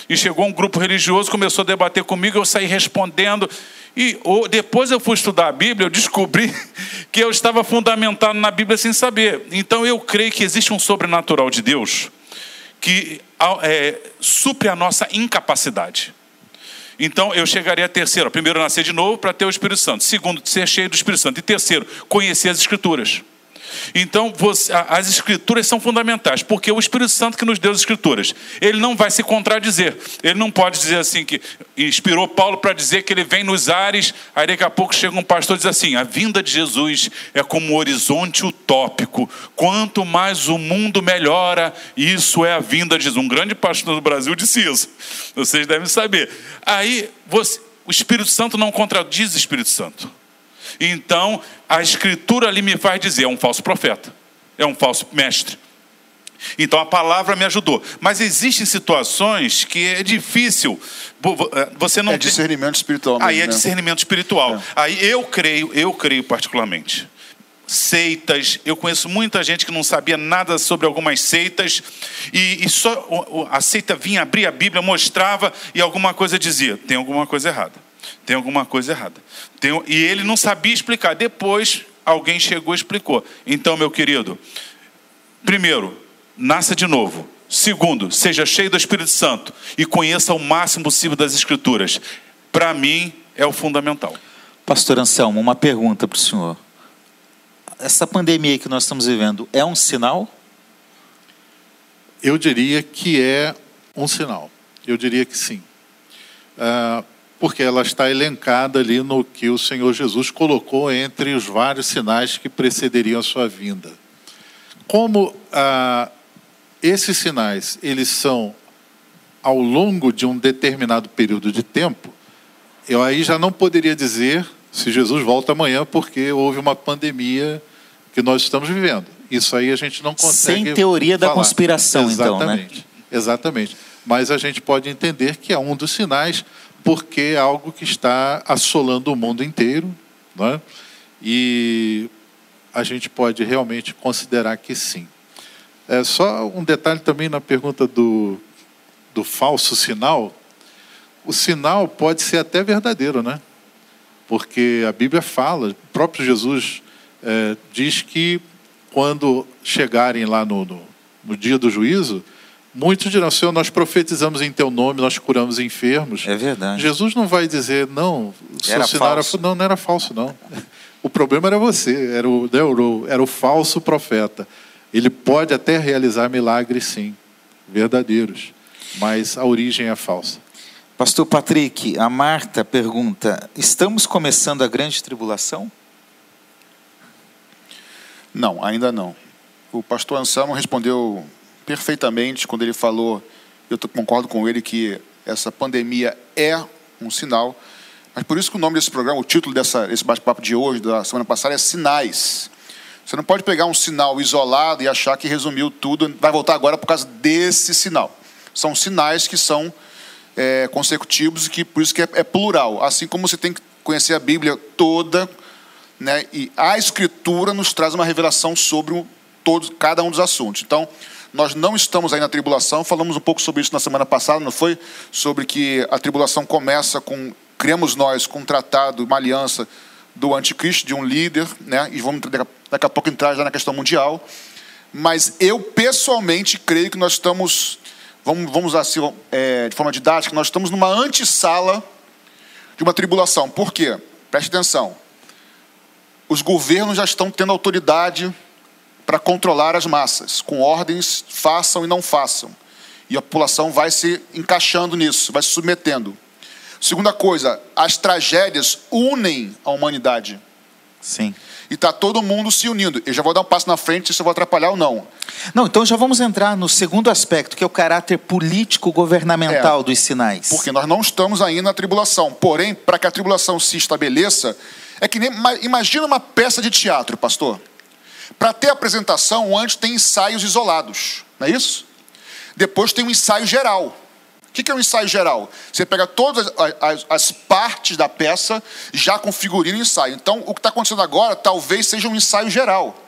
E chegou um grupo religioso, começou a debater comigo, eu saí respondendo. E depois eu fui estudar a Bíblia, eu descobri *laughs* que eu estava fundamentado na Bíblia sem saber. Então eu creio que existe um sobrenatural de Deus que é, supre a nossa incapacidade. Então eu chegaria a terceiro. Primeiro, nascer de novo para ter o Espírito Santo. Segundo, ser cheio do Espírito Santo. E terceiro, conhecer as Escrituras. Então, você, as escrituras são fundamentais, porque o Espírito Santo que nos deu as escrituras, ele não vai se contradizer. Ele não pode dizer assim que inspirou Paulo para dizer que ele vem nos ares, aí daqui a pouco chega um pastor e diz assim: "A vinda de Jesus é como um horizonte utópico. Quanto mais o mundo melhora, isso é a vinda de Jesus". Um grande pastor do Brasil disse isso. Vocês devem saber. Aí você, o Espírito Santo não contradiz o Espírito Santo. Então, a escritura ali me faz dizer: é um falso profeta, é um falso mestre. Então a palavra me ajudou. Mas existem situações que é difícil. Eh, você não é discernimento espiritual. Mesmo, Aí é né? discernimento espiritual. É. Aí eu creio, eu creio particularmente. Seitas, eu conheço muita gente que não sabia nada sobre algumas seitas, e, e só a seita vinha abrir a Bíblia, mostrava e alguma coisa dizia: tem alguma coisa errada tem alguma coisa errada. Tem, e ele não sabia explicar. Depois alguém chegou e explicou. Então, meu querido, Primeiro, nasça de novo. Segundo, seja cheio do Espírito Santo e conheça o máximo possível das Escrituras. Para mim, é o fundamental. Pastor Anselmo, uma pergunta para o senhor. Essa pandemia que nós estamos vivendo é um sinal? Eu diria que é um sinal. Eu diria que sim. Ah, porque ela está elencada ali no que o Senhor Jesus colocou entre os vários sinais que precederiam a sua vinda. Como ah, esses sinais eles são ao longo de um determinado período de tempo, eu aí já não poderia dizer se Jesus volta amanhã porque houve uma pandemia que nós estamos vivendo. Isso aí a gente não consegue. Sem teoria falar. da conspiração, Exatamente. então, né? Exatamente. Mas a gente pode entender que é um dos sinais, porque é algo que está assolando o mundo inteiro, né? e a gente pode realmente considerar que sim. É só um detalhe também na pergunta do, do falso sinal. O sinal pode ser até verdadeiro, né? Porque a Bíblia fala, o próprio Jesus é, diz que quando chegarem lá no, no, no dia do juízo, muitos dirão: Senhor, nós profetizamos em Teu nome, nós curamos enfermos. É verdade. Jesus não vai dizer, não, o seu Era falso. era. Não, não era falso, não. *laughs* O problema era você, era o, né, o- era o falso profeta. Ele pode até realizar milagres, sim, verdadeiros, mas a origem é falsa. Pastor Patrick, a Marta pergunta: estamos começando a grande tribulação? Não, ainda não. O pastor Anselmo respondeu perfeitamente quando ele falou, eu concordo com ele que essa pandemia é um sinal, mas por isso que o nome desse programa, o título dessa, desse bate-papo de hoje, da semana passada, é Sinais. Você não pode pegar um sinal isolado e achar que resumiu tudo, vai voltar agora por causa desse sinal. São sinais que são é, consecutivos e que por isso que é, é plural. Assim como você tem que conhecer a Bíblia toda, né? E a Escritura nos traz uma revelação sobre o, todos, cada um dos assuntos. Então, nós não estamos aí na tribulação. Falamos um pouco sobre isso na semana passada, não foi? Sobre que a tribulação começa com, cremos nós, com um tratado, uma aliança do anticristo, de um líder, né? E vamos daqui a- pouco entrar já na questão mundial. Mas eu pessoalmente creio que nós estamos, vamos, vamos assim, é, de forma didática, nós estamos numa antessala de uma tribulação. Por quê? Preste atenção. Os governos já estão tendo autoridade para controlar as massas, com ordens, façam e não façam. E a população vai se encaixando nisso, vai se submetendo. Segunda coisa, as tragédias unem a humanidade. Sim. E está todo mundo se unindo. Eu já vou dar um passo na frente se eu vou atrapalhar ou não. Não, então já vamos entrar no segundo aspecto, que é o caráter político-governamental É. dos sinais. Porque nós não estamos ainda na tribulação. Porém, para que a tribulação se estabeleça, é que nem. ma- Imagina uma peça de teatro, pastor. Para ter apresentação, antes tem ensaios isolados, não é isso? Depois tem um ensaio geral. O que é um ensaio geral? Você pega todas as, as- as partes da peça já com figurino e ensaio. Então, o que está acontecendo agora talvez seja um ensaio geral.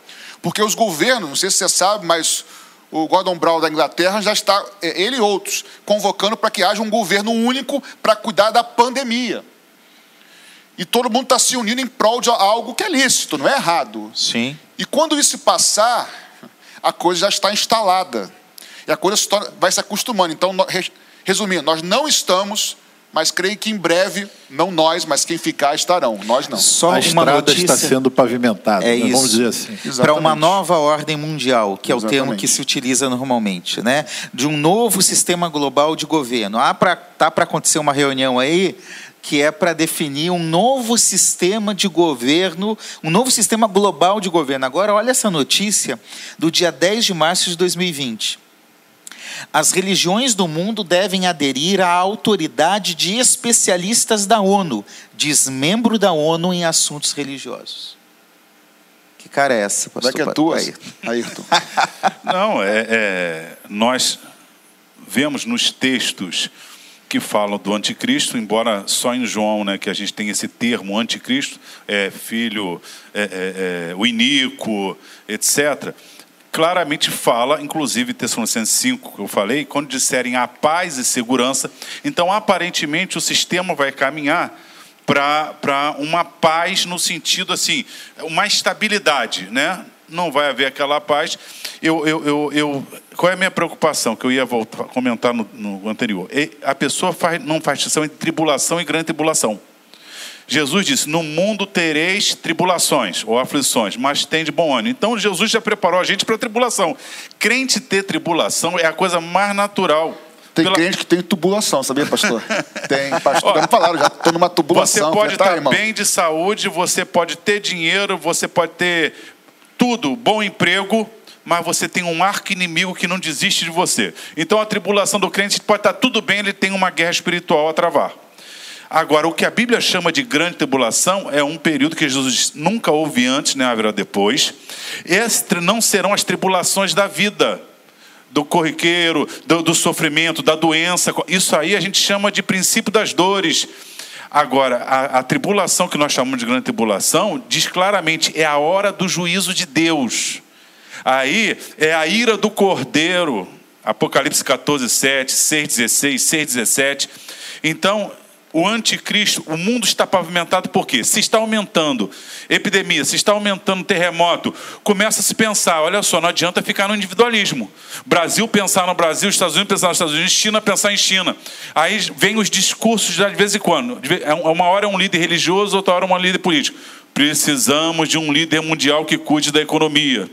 Porque os governos, não sei se você sabe, mas o Gordon Brown da Inglaterra já está, é, ele e outros, convocando para que haja um governo único para cuidar da pandemia. E todo mundo está se unindo em prol de algo que é lícito, não é errado. Sim. E quando isso passar, a coisa já está instalada. E a coisa vai se acostumando. Então, resumindo, nós não estamos, mas creio que em breve, não nós, mas quem ficar estarão. Nós não. Só a uma estrada notícia está sendo pavimentada, É né? vamos isso. dizer assim. para uma Exatamente. nova ordem mundial, que é o termo Exatamente. que se utiliza normalmente, né? De um novo sistema global de governo. Ah, tá para acontecer uma reunião aí que é para definir um novo sistema de governo, um novo sistema global de governo. Agora, olha essa notícia do dia 10 de março de 2020. As religiões do mundo devem aderir à autoridade de especialistas da ONU, diz membro da ONU em assuntos religiosos. Que cara é essa, pastor? Será que é tua, Aí. Ayrton? *laughs* *laughs* Não, é, é, nós vemos nos textos que falam do anticristo, embora só em João, né, que a gente tem esse termo anticristo, é filho, é, é, é, o iníquo, etc. Claramente fala, inclusive Tessalonicenses 5, que eu falei, quando disserem a paz e segurança, então aparentemente o sistema vai caminhar para uma paz no sentido assim, uma estabilidade, né? Não vai haver aquela paz. Eu, eu, eu, eu, qual é a minha preocupação? Que eu ia voltar, comentar no, no anterior. A pessoa faz, não faz distinção entre tribulação e grande tribulação. Jesus disse: No mundo tereis tribulações ou aflições, mas tem de bom ânimo. Então Jesus já preparou a gente para a tribulação. Crente ter tribulação é a coisa mais natural. Tem Pela... crente que tem tubulação, sabia, pastor? *laughs* tem, pastor. me falaram, já estou numa tubulação. Você pode tá, estar bem de saúde, você pode ter dinheiro, você pode ter tudo, bom emprego, mas você tem um arco inimigo que não desiste de você. Então a tribulação do crente pode estar tudo bem, ele tem uma guerra espiritual a travar. Agora, o que a Bíblia chama de grande tribulação é um período que Jesus nunca houve antes, nem haverá depois. Esses não serão as tribulações da vida, do corriqueiro, do, do sofrimento, da doença. Isso aí a gente chama de princípio das dores. Agora, a, a, tribulação que nós chamamos de grande tribulação, diz claramente, é a hora do juízo de Deus. Aí é a ira do cordeiro. Apocalipse 14, 7, 6, 16, 6, 17. Então, o anticristo, o mundo está pavimentado por quê? Se está aumentando epidemia, se está aumentando terremoto, começa a se pensar, olha só, não adianta ficar no individualismo. Brasil pensar no Brasil, Estados Unidos pensar nos Estados Unidos, China pensar em China. Aí vem os discursos de vez em quando. É uma hora é um líder religioso, outra hora é um líder político. Precisamos de um líder mundial que cuide da economia.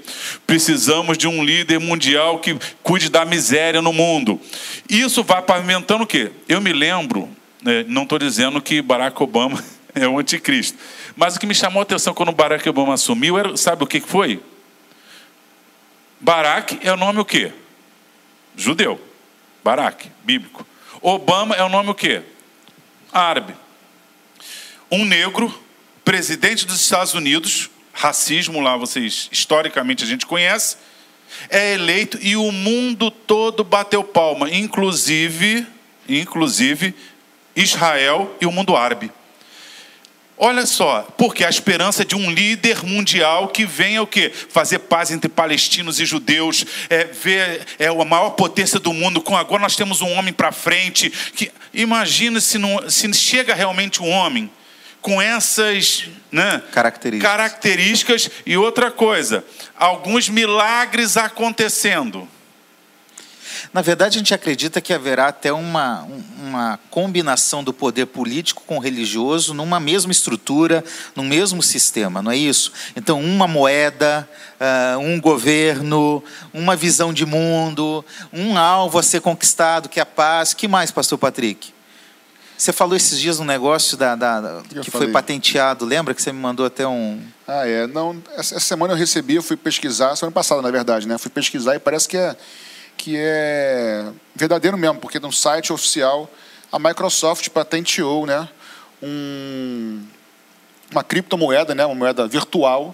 Precisamos de um líder mundial que cuide da miséria no mundo. Isso vai pavimentando o quê? Eu me lembro é, não estou dizendo que Barack Obama *laughs* é o anticristo. Mas o que me chamou a atenção quando Barack Obama assumiu, era, sabe o que foi? Barack é o nome o quê? Judeu. Barack, bíblico. Obama é o nome o quê? Árabe. Um negro, presidente dos Estados Unidos, racismo lá vocês historicamente a gente conhece, é eleito e o mundo todo bateu palma, inclusive, inclusive Israel e o mundo árabe. Olha só, porque a esperança de um líder mundial que venha o quê? Fazer paz entre palestinos e judeus, é, ver é, a maior potência do mundo, com agora nós temos um homem para frente. Que, imagina se, não, se chega realmente um homem com essas né, características. características. E outra coisa, alguns milagres acontecendo. Na verdade, a gente acredita que haverá até uma, uma combinação do poder político com o religioso numa mesma estrutura, num mesmo sistema, não é isso? Então, uma moeda, uh, um governo, uma visão de mundo, um alvo a ser conquistado, que é a paz. que mais, pastor Patrick? Você falou esses dias um negócio da, da que, que foi patenteado, lembra que você me mandou até um. Ah, é. Não, essa semana eu recebi, eu fui pesquisar, semana passada, na verdade, né? Fui pesquisar e parece que é que é verdadeiro mesmo, porque no site oficial a Microsoft patenteou né, um, uma criptomoeda, né, uma moeda virtual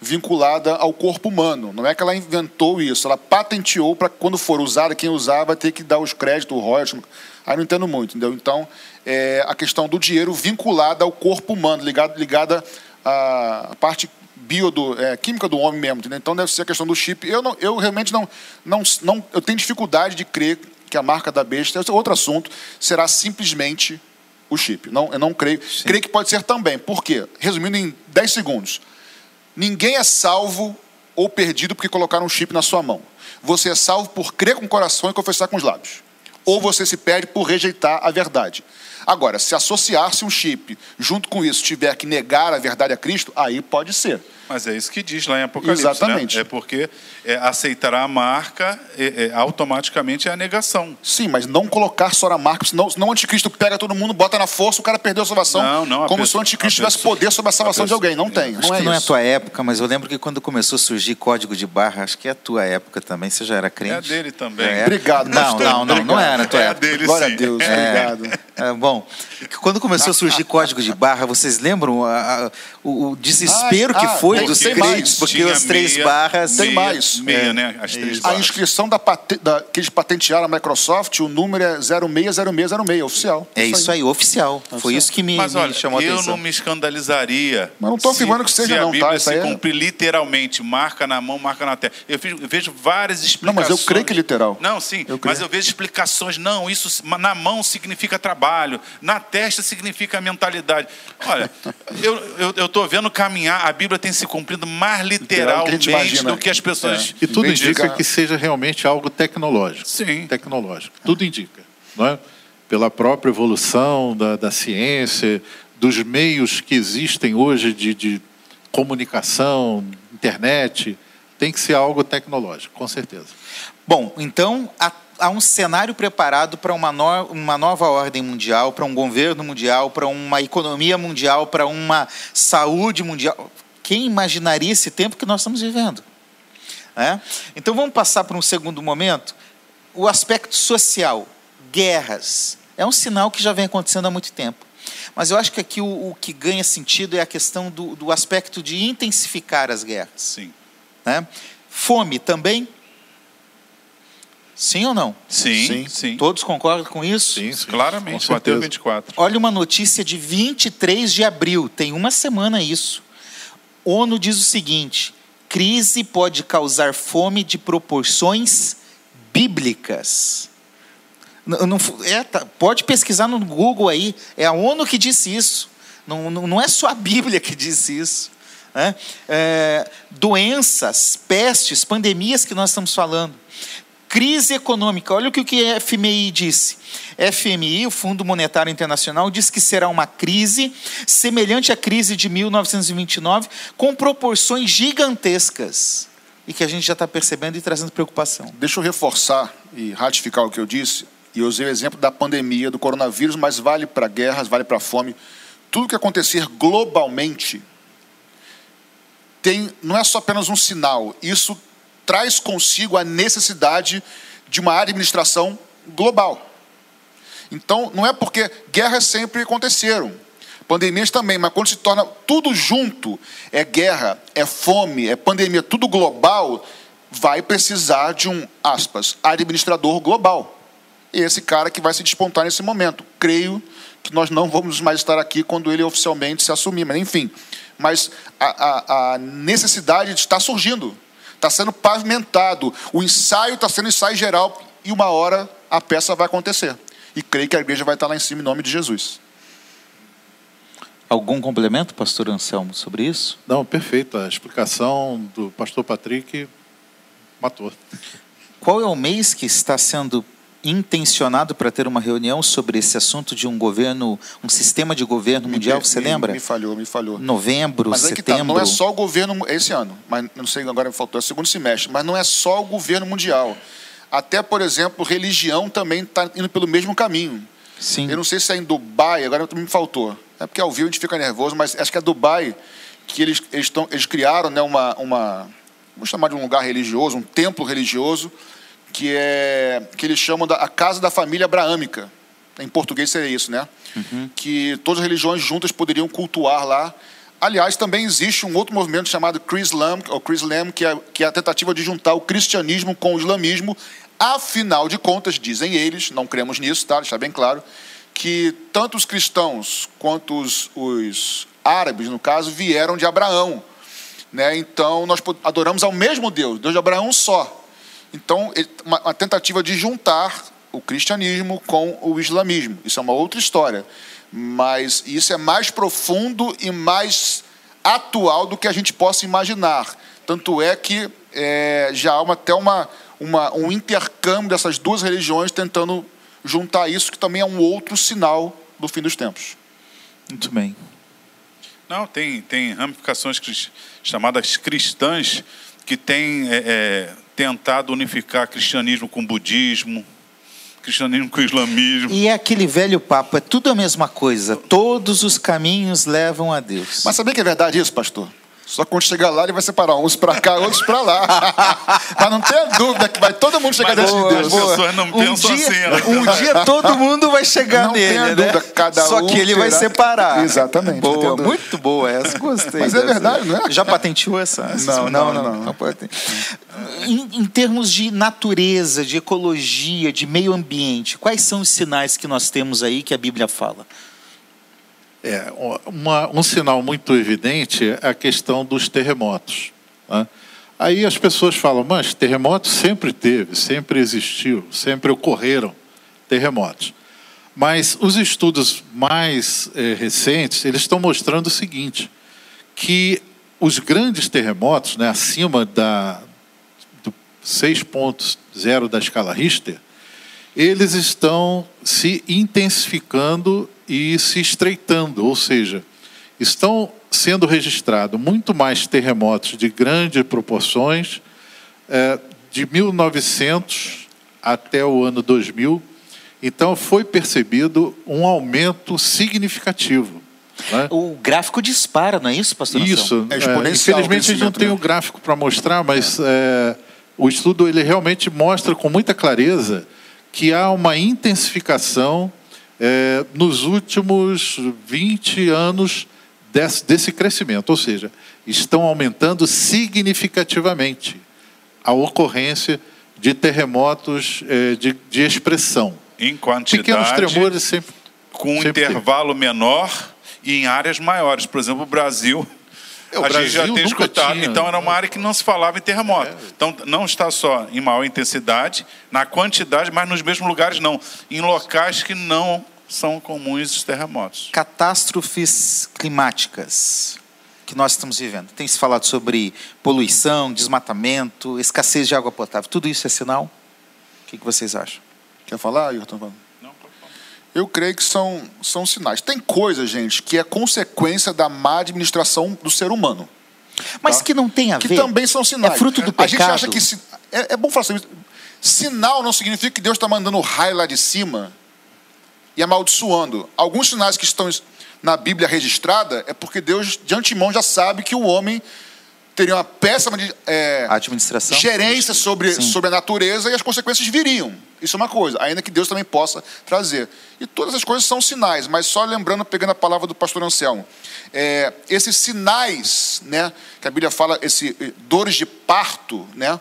vinculada ao corpo humano. Não é que ela inventou isso, ela patenteou para quando for usada, quem usar vai ter que dar os créditos, o royalties. Aí não entendo muito, entendeu? Então, é a questão do dinheiro vinculada ao corpo humano, ligada, ligada à parte bio do, é, química do homem mesmo, entendeu? Então deve ser a questão do chip. Eu, não, eu realmente não, não, não, eu tenho dificuldade de crer que a marca da besta, é outro assunto, será simplesmente o chip. Não, eu não creio. Sim. Creio que pode ser também. Por quê? Resumindo em 10 segundos. Ninguém é salvo ou perdido porque colocaram um chip na sua mão. Você é salvo por crer com o coração e confessar com os lábios. Ou você se perde por rejeitar a verdade. Agora, se associar-se um chip junto com isso tiver que negar a verdade a Cristo, aí pode ser. Mas é isso que diz lá em Apocalipse. Né? Exatamente. Né? É porque é, aceitará a marca é, é, automaticamente é a negação. Sim, mas não colocar só na marca, senão, senão o anticristo pega todo mundo, bota na força, o cara perdeu a salvação. Não, não, como pessoa, se o anticristo tivesse poder sobre a salvação a de alguém. Não tem. Acho não é que não é a tua época, mas eu lembro que quando começou a surgir código de barra, acho que é a tua época também, você já era crente. É dele também. É. Obrigado. Não, não, não, não era a tua é época. Dele, Glória sim. a Deus, obrigado. É, bom, quando começou a surgir código de barra, vocês lembram a, a, o, o, desespero ah, que foi ah, dos crentes? Porque as três meia, barras. Tem mais. Meia, é, né? As três barras. A inscrição da, da, que eles patentearam a Microsoft, o número é 060606, oficial. É isso aí, aí oficial. É Foi isso que me, Mas, me olha, chamou a atenção. Eu não me escandalizaria. Mas não estou afirmando que seja, se não, a Bíblia tá? se é... cumpre literalmente, marca na mão, marca na terra. Eu, eu vejo várias explicações. Não, mas eu creio que é literal. Não, sim. Eu mas eu vejo explicações. Não, isso na mão significa trabalho, na testa significa mentalidade. Olha, eu estou vendo caminhar, a Bíblia tem se cumprindo mais literalmente do que as pessoas. É. E tudo indica que seja realmente algo tecnológico. Sim. Tecnológico. Tudo indica. Não é? Pela própria evolução da, da ciência, dos meios que existem hoje de, de comunicação, internet, tem que ser algo tecnológico, com certeza. Bom, então há, há um cenário preparado para uma, no, uma nova ordem mundial, para um governo mundial, para uma economia mundial, para uma saúde mundial. Quem imaginaria esse tempo que nós estamos vivendo? É? Então vamos passar para um segundo momento. O aspecto social, guerras, é um sinal que já vem acontecendo há muito tempo. Mas eu acho que aqui o, o que ganha sentido é a questão do, do, aspecto de intensificar as guerras. Sim. Né? Fome também? Sim ou não? Sim, sim. sim. Todos concordam com isso? Sim, sim. claramente. Mateus 24. Olha uma notícia de 23 de abril, tem uma semana isso. ONU diz o seguinte: crise pode causar fome de proporções bíblicas. Não, não, é, tá, pode pesquisar no Google aí, é a ONU que disse isso. Não, não, não é só a Bíblia que disse isso. Né? É, doenças, pestes, pandemias que nós estamos falando. Crise econômica, olha o que o FMI disse. FMI, o Fundo Monetário Internacional, diz que será uma crise semelhante à crise de 1929, com proporções gigantescas. E que a gente já está percebendo e trazendo preocupação. Deixa eu reforçar e ratificar o que eu disse. E eu usei o exemplo da pandemia, do coronavírus, mas vale para guerras, vale para fome. Tudo que acontecer globalmente tem, não é só apenas um sinal, isso traz consigo a necessidade de uma administração global. Então, não é porque guerras sempre aconteceram, pandemias também, mas quando se torna tudo junto, é guerra, é fome, é pandemia, tudo global, vai precisar de um, aspas, administrador global esse cara que vai se despontar nesse momento. Creio que nós não vamos mais estar aqui quando ele oficialmente se assumir, mas enfim. Mas a, a, a necessidade está surgindo, está sendo pavimentado, o ensaio está sendo ensaio geral e uma hora a peça vai acontecer. E creio que a igreja vai estar lá em cima em nome de Jesus. Algum complemento, pastor Anselmo, sobre isso? Não, perfeito. A explicação do pastor Patrick matou. Qual é o mês que está sendo intencionado para ter uma reunião sobre esse assunto de um governo, um sistema de governo mundial, você me, lembra? Me falhou, me falhou. Novembro, mas setembro. É tá, não é só o governo esse ano, mas não sei agora me faltou, é o segundo semestre, mas não é só o governo mundial. Até, por exemplo, religião também está indo pelo mesmo caminho. Sim. Eu não sei se é em Dubai, agora me faltou. É porque ao vivo a gente fica nervoso, mas acho que é Dubai que eles, eles, tão, eles criaram né, uma, uma, vamos chamar de um lugar religioso, um templo religioso, que é que eles chamam da a casa da família abraâmica. Em português seria isso, né? Uhum. Que todas as religiões juntas poderiam cultuar lá. Aliás, também existe um outro movimento chamado Chrislam, ou Chrislam, que é, que é a tentativa de juntar o cristianismo com o islamismo. Afinal de contas, dizem eles, não cremos nisso, tá? Deixar bem claro, que tanto os cristãos quanto os, os árabes, no caso, vieram de Abraão. Né? Então, nós adoramos ao mesmo Deus, Deus de Abraão só. Então, uma, tentativa de juntar o cristianismo com o islamismo. Isso é uma outra história. Mas isso é mais profundo e mais atual do que a gente possa imaginar. Tanto é que é, já há uma, até uma, uma, um intercâmbio dessas duas religiões tentando juntar isso, que também é um outro sinal do fim dos tempos. Muito bem. Não, tem, tem ramificações chamadas cristãs que têm é, é, tentado unificar cristianismo com budismo, cristianismo com islamismo. E é aquele velho papo, é tudo a mesma coisa. Todos os caminhos levam a Deus. Mas sabia que é verdade isso, pastor? Só que quando chegar lá, ele vai separar uns para cá, outros para lá. *laughs* Mas não tenha dúvida que vai todo mundo chegar dentro de Deus. As pessoas não um pensam dia, assim. Né? Um dia todo mundo vai chegar não nele, tenha né? Dúvida, cada Só um que ele terá... vai separar. Exatamente. Boa, muito boa essa, gostei. Mas dessa. é verdade, não é? Já patenteou essa? Não, não, não. não, não. Em, em termos de natureza, de ecologia, de meio ambiente, quais são os sinais que nós temos aí que a Bíblia fala? É, uma, um sinal muito evidente é a questão dos terremotos. Né? Aí as pessoas falam, mas terremotos sempre teve, sempre existiu, sempre ocorreram terremotos. Mas os estudos mais é, recentes, eles estão mostrando o seguinte, que os grandes terremotos, né, acima da, do 6.0 da escala Richter, eles estão se intensificando e se estreitando, ou seja, estão sendo registrados muito mais terremotos de grandes proporções é, de 1900 até o ano 2000. Então, foi percebido um aumento significativo. Né? O gráfico dispara, não é isso, pastor? Isso. É, é infelizmente, a gente não tem o gráfico para mostrar, mas é. o estudo ele realmente mostra com muita clareza que há uma intensificação é, nos últimos 20 anos desse, desse crescimento, ou seja, estão aumentando significativamente a ocorrência de terremotos é, de, de, expressão. Em quantidade. Pequenos tremores sempre. Com um sempre intervalo tem. menor e em áreas maiores. Por exemplo, o Brasil é, o a Brasil gente já tem escutado. Tinha, então, era uma área que não se falava em terremoto. É. Então, não está só em maior intensidade, na quantidade, mas nos mesmos lugares não. Em locais que não são comuns os terremotos. Catástrofes climáticas que nós estamos vivendo. Tem se falado sobre poluição, desmatamento, escassez de água potável. Tudo isso é sinal? O que vocês acham? Quer falar, Ayrton? Eu creio que são, são sinais. Tem coisa, gente, que é consequência da má administração do ser humano. Mas tá? que não tem a que ver. Que também são sinais. É fruto do pecado. A gente acha que. É, é bom falar assim. Sinal não significa que Deus está mandando raio lá de cima e amaldiçoando. Alguns sinais que estão na Bíblia registrada é porque Deus de antemão já sabe que o homem teria uma péssima é, administração gerência sobre, sobre a natureza e as consequências viriam. Isso é uma coisa, ainda que Deus também possa trazer. E todas as coisas são sinais, mas só lembrando, pegando a palavra do pastor Anselmo, é, esses sinais, né, que a Bíblia fala, esse eh, dores de parto, né,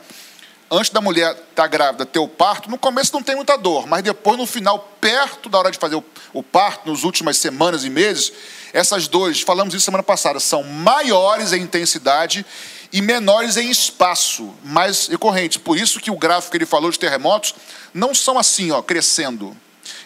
antes da mulher estar tá grávida, ter o parto, no começo não tem muita dor, mas depois, no final, perto da hora de fazer o, parto, nas últimas semanas e meses, essas dores, falamos isso semana passada, são maiores em intensidade e menores em espaço, mais recorrentes. Por isso que o gráfico que ele falou de terremotos não são assim, ó, crescendo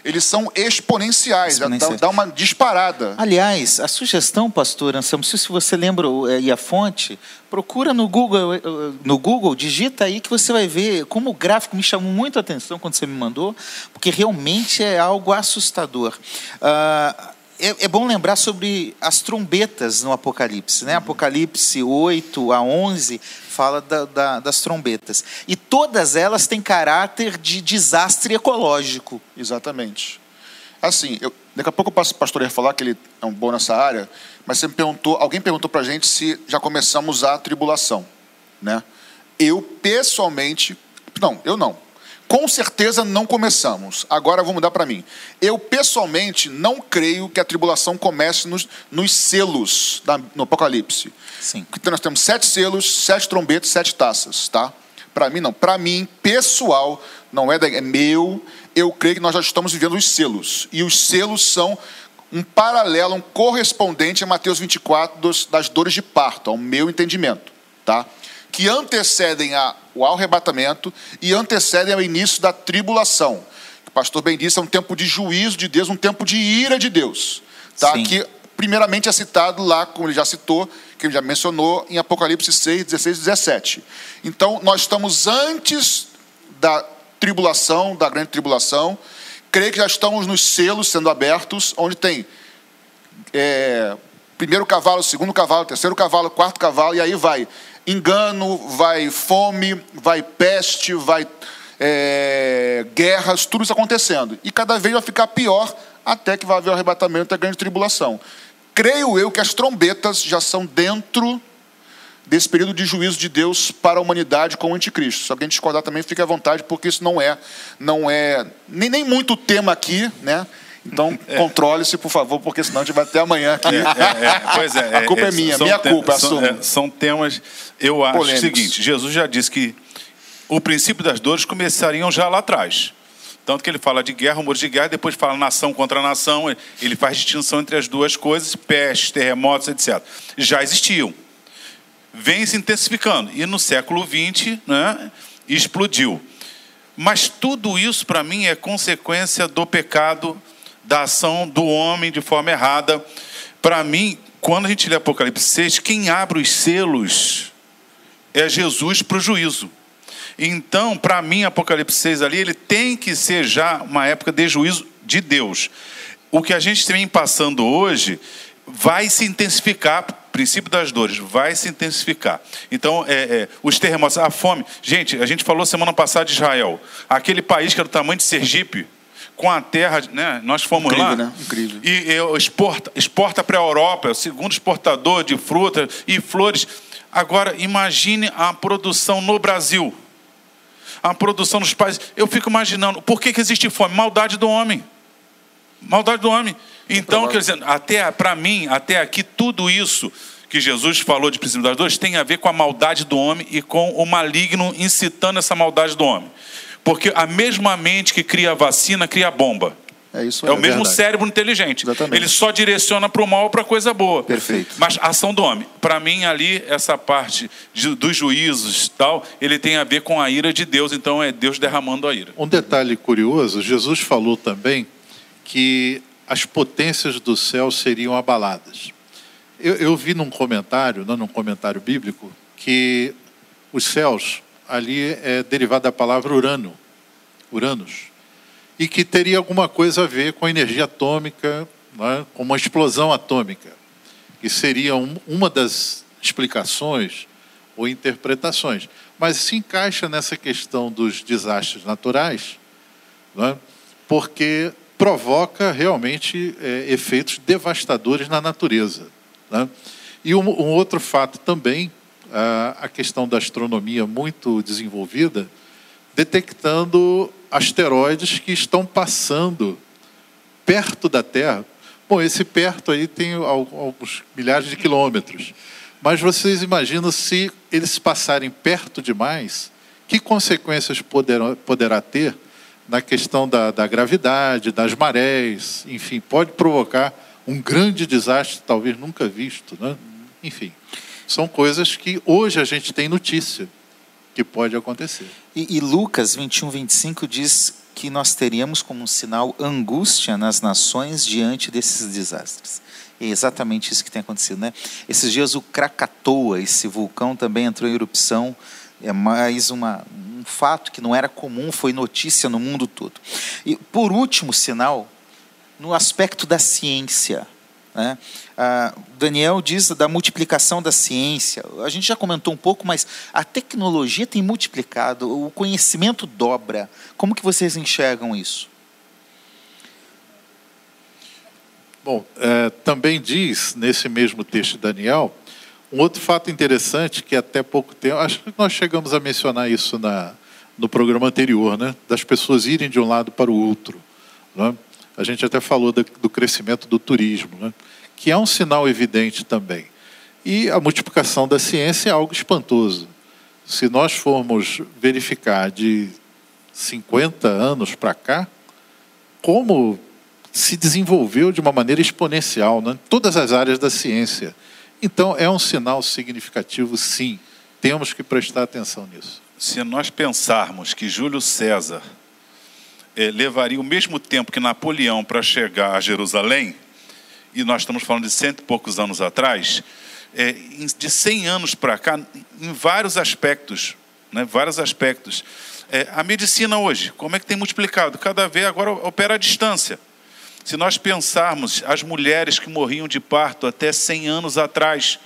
eles são exponenciais. Dá, uma disparada. Aliás, a sugestão, pastor Anselmo, se você lembra eh, e a fonte, procura no Google, eh, no Google, digita aí que você vai ver como o gráfico me chamou muito a atenção quando você me mandou, porque realmente é algo assustador. Uh, é, é, bom lembrar sobre as trombetas no Apocalipse. Né? Apocalipse 8 a 11 fala da, da, das trombetas. E todas elas têm caráter de desastre ecológico. Exatamente. Assim, eu, daqui a pouco o pastor ia falar que ele é um bom nessa área, mas você perguntou, alguém perguntou para a gente se já começamos a tribulação. Né? Eu, pessoalmente, não, eu não. Com certeza não começamos. Agora vou mudar para mim. Eu, pessoalmente, não creio que a tribulação comece nos, nos selos da, no Apocalipse. Sim. Então, nós temos sete selos, sete trombetas, sete taças. Tá? Para mim, não. Para mim, pessoal, não é, da, é meu. Eu creio que nós já estamos vivendo os selos. E os selos são um paralelo, um correspondente a Mateus 24 dos, das dores de parto, ao meu entendimento. Tá? Que antecedem ao arrebatamento e antecedem ao início da tribulação. O pastor bem disse, é um tempo de juízo de Deus, um tempo de ira de Deus. Tá? Que primeiramente é citado lá, como ele já citou, que ele já mencionou, em Apocalipse 6, 16 e 17. Então, nós estamos antes da tribulação, da grande tribulação. Creio que já estamos nos selos sendo abertos, onde tem é, primeiro cavalo, segundo cavalo, terceiro cavalo, quarto cavalo, e aí vai engano, vai fome, vai peste, vai é, guerras, tudo isso acontecendo. E cada vez vai ficar pior até que vai haver o arrebatamento da grande tribulação. Creio eu que as trombetas já são dentro desse período de juízo de Deus para a humanidade com o anticristo. Se alguém discordar também, fique à vontade, porque isso não é, não é nem, nem muito tema aqui, né? Então, *laughs* é. controle-se, por favor, porque senão a gente vai até amanhã aqui. É, é, é. pois é. *laughs* A culpa é, é minha, minha culpa, são, é, são temas, eu acho Polêmicos. o seguinte, Jesus já disse que o princípio das dores começariam já lá atrás. Tanto que ele fala de guerra, rumores de guerra, depois fala nação contra nação, ele faz distinção entre as duas coisas, pestes, terremotos, etc. Já existiam. Vem se intensificando. E no século XX, né, explodiu. Mas tudo isso, para mim, é consequência do pecado da ação do homem de forma errada. Para mim, quando a gente lê Apocalipse 6, quem abre os selos é Jesus para o juízo. Então, para mim, Apocalipse 6 ali, ele tem que ser já uma época de juízo de Deus. O que a gente vem passando hoje vai se intensificar, princípio das dores, vai se intensificar. Então, é, é, os terremotos, a fome. Gente, a gente falou semana passada de Israel, aquele país que era do tamanho de Sergipe, com a terra, né? Nós fomos Incrível, lá né? Incrível. e, e exporta, exporta para a Europa, o segundo exportador de frutas e flores. Agora, imagine a produção no Brasil, a produção dos países. Eu fico imaginando, por que, que existe fome? Maldade do homem. Maldade do homem. Então, quer dizer, até para mim, até aqui, tudo isso que Jesus falou de princípio das dores tem a ver com a maldade do homem e com o maligno incitando essa maldade do homem. Porque a mesma mente que cria a vacina cria a bomba. É isso É o aí, mesmo verdade. cérebro inteligente. Exatamente. Ele só direciona para o mal ou para coisa boa. Perfeito. Mas a ação do homem, para mim ali essa parte de- dos juízos tal, ele tem a ver com a ira de Deus. Então é Deus derramando a ira. Um detalhe curioso: Jesus falou também que as potências do céu seriam abaladas. Eu, eu vi num comentário, não num comentário bíblico, que os céus ali é derivado da palavra Urano, Uranus, e que teria alguma coisa a ver com a energia atômica, né, com uma explosão atômica, que seria um- uma das explicações ou interpretações. Mas se encaixa nessa questão dos desastres naturais, né, porque provoca realmente é, efeitos devastadores na natureza. né? E um, um outro fato também, a, questão da astronomia muito desenvolvida, detectando asteroides que estão passando perto da Terra. Bom, esse perto aí tem al- alguns milhares de quilômetros. Mas vocês imaginam se eles passarem perto demais, que consequências poderá, poderá ter na questão da, da gravidade, das marés, enfim, pode provocar um grande desastre, talvez nunca visto. Né? Enfim, são coisas que hoje a gente tem notícia que pode acontecer. E, e Lucas 21, 25 diz que nós teríamos como um sinal angústia nas nações diante desses desastres. E é exatamente isso que tem acontecido, né? Esses dias o Krakatoa, esse vulcão também entrou em erupção. É mais uma, um fato que não era comum, foi notícia no mundo todo. E por último sinal, no aspecto da ciência. Né? Ah, Daniel diz da multiplicação da ciência. A gente já comentou um pouco, mas a tecnologia tem multiplicado, o conhecimento dobra. Como que vocês enxergam isso? Bom, é, também diz nesse mesmo texto de Daniel um outro fato interessante que até pouco tempo, acho que nós chegamos a mencionar isso na, no programa anterior, né? Das pessoas irem de um lado para o outro. Né? A gente até falou da, do crescimento do turismo, né? Que é um sinal evidente também. E a multiplicação da ciência é algo espantoso. Se nós formos verificar de 50 anos para cá, como se desenvolveu de uma maneira exponencial, né? todas as áreas da ciência. Então, é um sinal significativo, sim. Temos que prestar atenção nisso. Se nós pensarmos que Júlio César eh, levaria o mesmo tempo que Napoleão para chegar a Jerusalém, e nós estamos falando de cento e poucos anos atrás, em- de 100 anos para cá, em vários aspectos, né, vários aspectos. Eh, a medicina hoje, como é que tem multiplicado? Cada vez agora opera à distância. Se nós pensarmos as mulheres que morriam de parto até 100 anos atrás,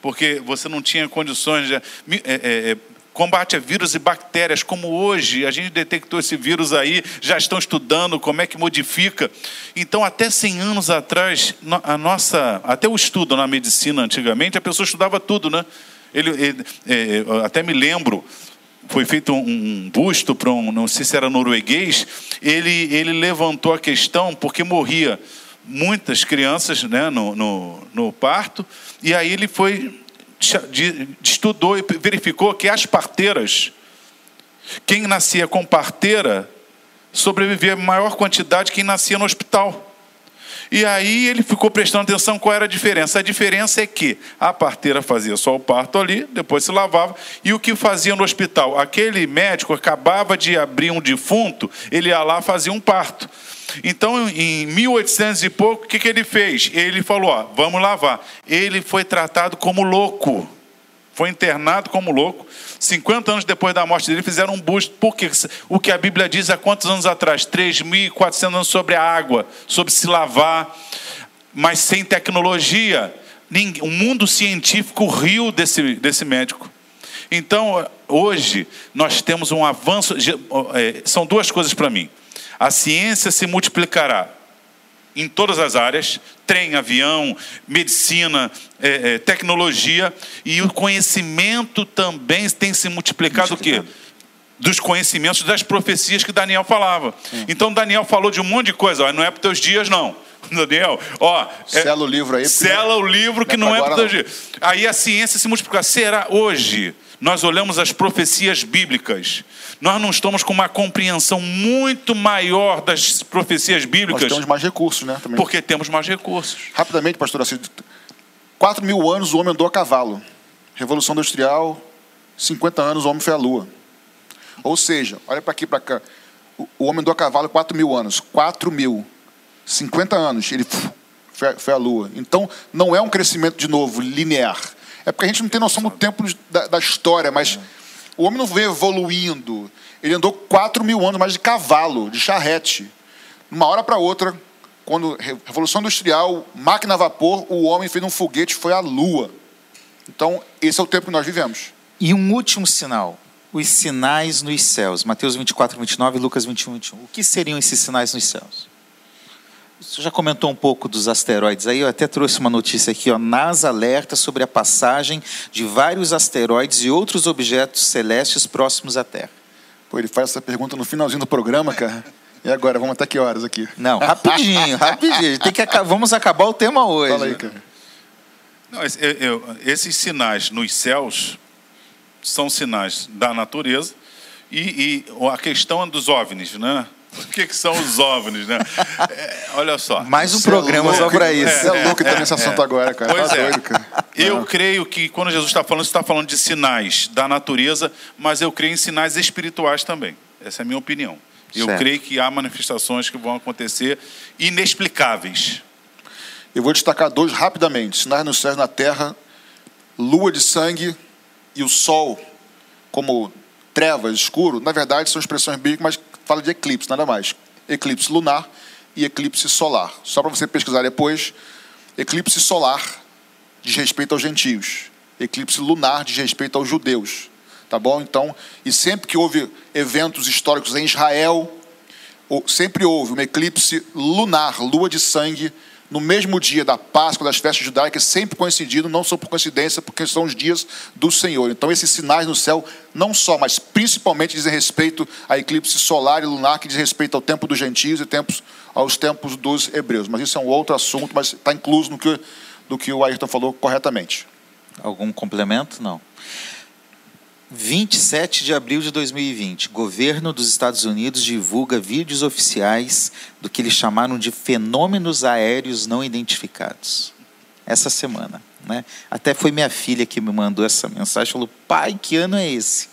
porque você não tinha condições de é, é, é, combate a vírus e bactérias, como hoje a gente detectou esse vírus aí, já estão estudando como é que modifica. Então, até 100 anos atrás, a nossa, até o estudo na medicina antigamente, a pessoa estudava tudo, né? Ele, ele- é, até me lembro, foi feito um, busto para um, não sei se era norueguês, ele, ele levantou a questão porque morria muitas crianças né, no, no, no parto, e aí ele foi, estudou e verificou que as parteiras, quem nascia com parteira, sobrevivia maior quantidade que quem nascia no hospital. E aí ele ficou prestando atenção qual era a diferença. A diferença é que a parteira fazia só o parto ali, depois se lavava, e o que fazia no hospital? Aquele médico acabava de abrir um defunto, ele ia lá fazia um parto. Então, em 1800 e pouco, o que, que ele fez? Ele falou: ó, vamos lavar. Ele foi tratado como louco. Foi internado como louco. 50 anos depois da morte dele, fizeram um busto. Porque o que a Bíblia diz há quantos anos atrás? 3.400 anos sobre a água, sobre se lavar, mas sem tecnologia. O mundo científico riu desse, desse médico. Então, hoje, nós temos um avanço. É, são duas coisas para mim. A ciência se multiplicará em todas as áreas trem, avião, medicina, é, é, tecnologia e o conhecimento também tem se multiplicado, multiplicado. o quê? Dos conhecimentos das profecias que Daniel falava. Então Daniel falou de um monte de coisa, ó, não é para os teus dias, não. *laughs* Daniel, ó. É, sela o livro aí. Sela o livro que não é, não é para os teus dias. Aí a ciência se multiplica. Será hoje? Nós olhamos as profecias bíblicas, nós não estamos com uma compreensão muito maior das profecias bíblicas. Nós temos mais recursos, né? Também. Porque temos mais recursos. Rapidamente, pastor, assim, 4 mil anos o homem andou a cavalo. Revolução Industrial, 50 anos o homem foi à lua. Ou seja, olha para aqui, para cá. O homem andou a cavalo 4 mil anos. 4 mil. 50 anos, ele foi à lua. Então, não é um crescimento, de novo, linear é porque a gente não tem noção do tempo da, da história, mas o homem não veio evoluindo. Ele andou 4 mil anos mais de cavalo, de charrete. Uma hora para outra, quando Revolução Industrial, máquina a vapor, o homem fez um foguete foi à Lua. Então, esse é o tempo que nós vivemos. E um último sinal, os sinais nos céus. Mateus 24, 29 Lucas 21, 21. O que seriam esses sinais nos céus? Você já comentou um pouco dos asteroides aí, eu até trouxe uma notícia aqui, ó, NASA alerta sobre a passagem de vários asteroides e outros objetos celestes próximos à Terra. Pô, ele faz essa pergunta no finalzinho do programa, cara. E agora, vamos até que horas aqui? Não, rapidinho, *laughs* rapidinho. Tem que, vamos acabar o tema hoje. Fala aí, cara. Não, esses sinais nos céus são sinais da natureza e, e a questão dos OVNIs, né? *laughs* O que, que são os OVNIs, né? É, olha só. Mais um programa só para isso. Você é, é louco é, nesse assunto agora, cara. Pois tá é. Doido, cara. Eu creio que quando Jesus está falando, está falando de sinais da natureza, mas eu creio em sinais espirituais também. Essa é a minha opinião. Eu certo. creio que há manifestações que vão acontecer inexplicáveis. Eu vou destacar dois rapidamente: sinais nos céus na terra, lua de sangue e o sol como trevas, escuro. Na verdade, são expressões bíblicas, mas fala de eclipse, nada mais. Eclipse lunar e eclipse solar. Só para você pesquisar depois, eclipse solar diz respeito aos gentios, eclipse lunar diz respeito aos judeus. Tá bom? Então, e sempre que houve eventos históricos em Israel, sempre houve um eclipse lunar, lua de sangue, no mesmo dia da Páscoa, das festas judaicas, sempre coincidindo, não são por coincidência, porque são os dias do Senhor. Então, esses sinais no céu, não só, mas principalmente dizem respeito a eclipse solar e lunar, que diz respeito ao tempo dos gentios e tempos, aos tempos dos hebreus. Mas isso é um outro assunto, mas está incluso no que, do que o Ayrton falou corretamente. Algum complemento? Não. 27 de abril de 2020, governo dos Estados Unidos divulga vídeos oficiais do que eles chamaram de fenômenos aéreos não identificados. Essa semana. Né? Até foi minha filha que me mandou essa mensagem, falou, pai, que ano é esse?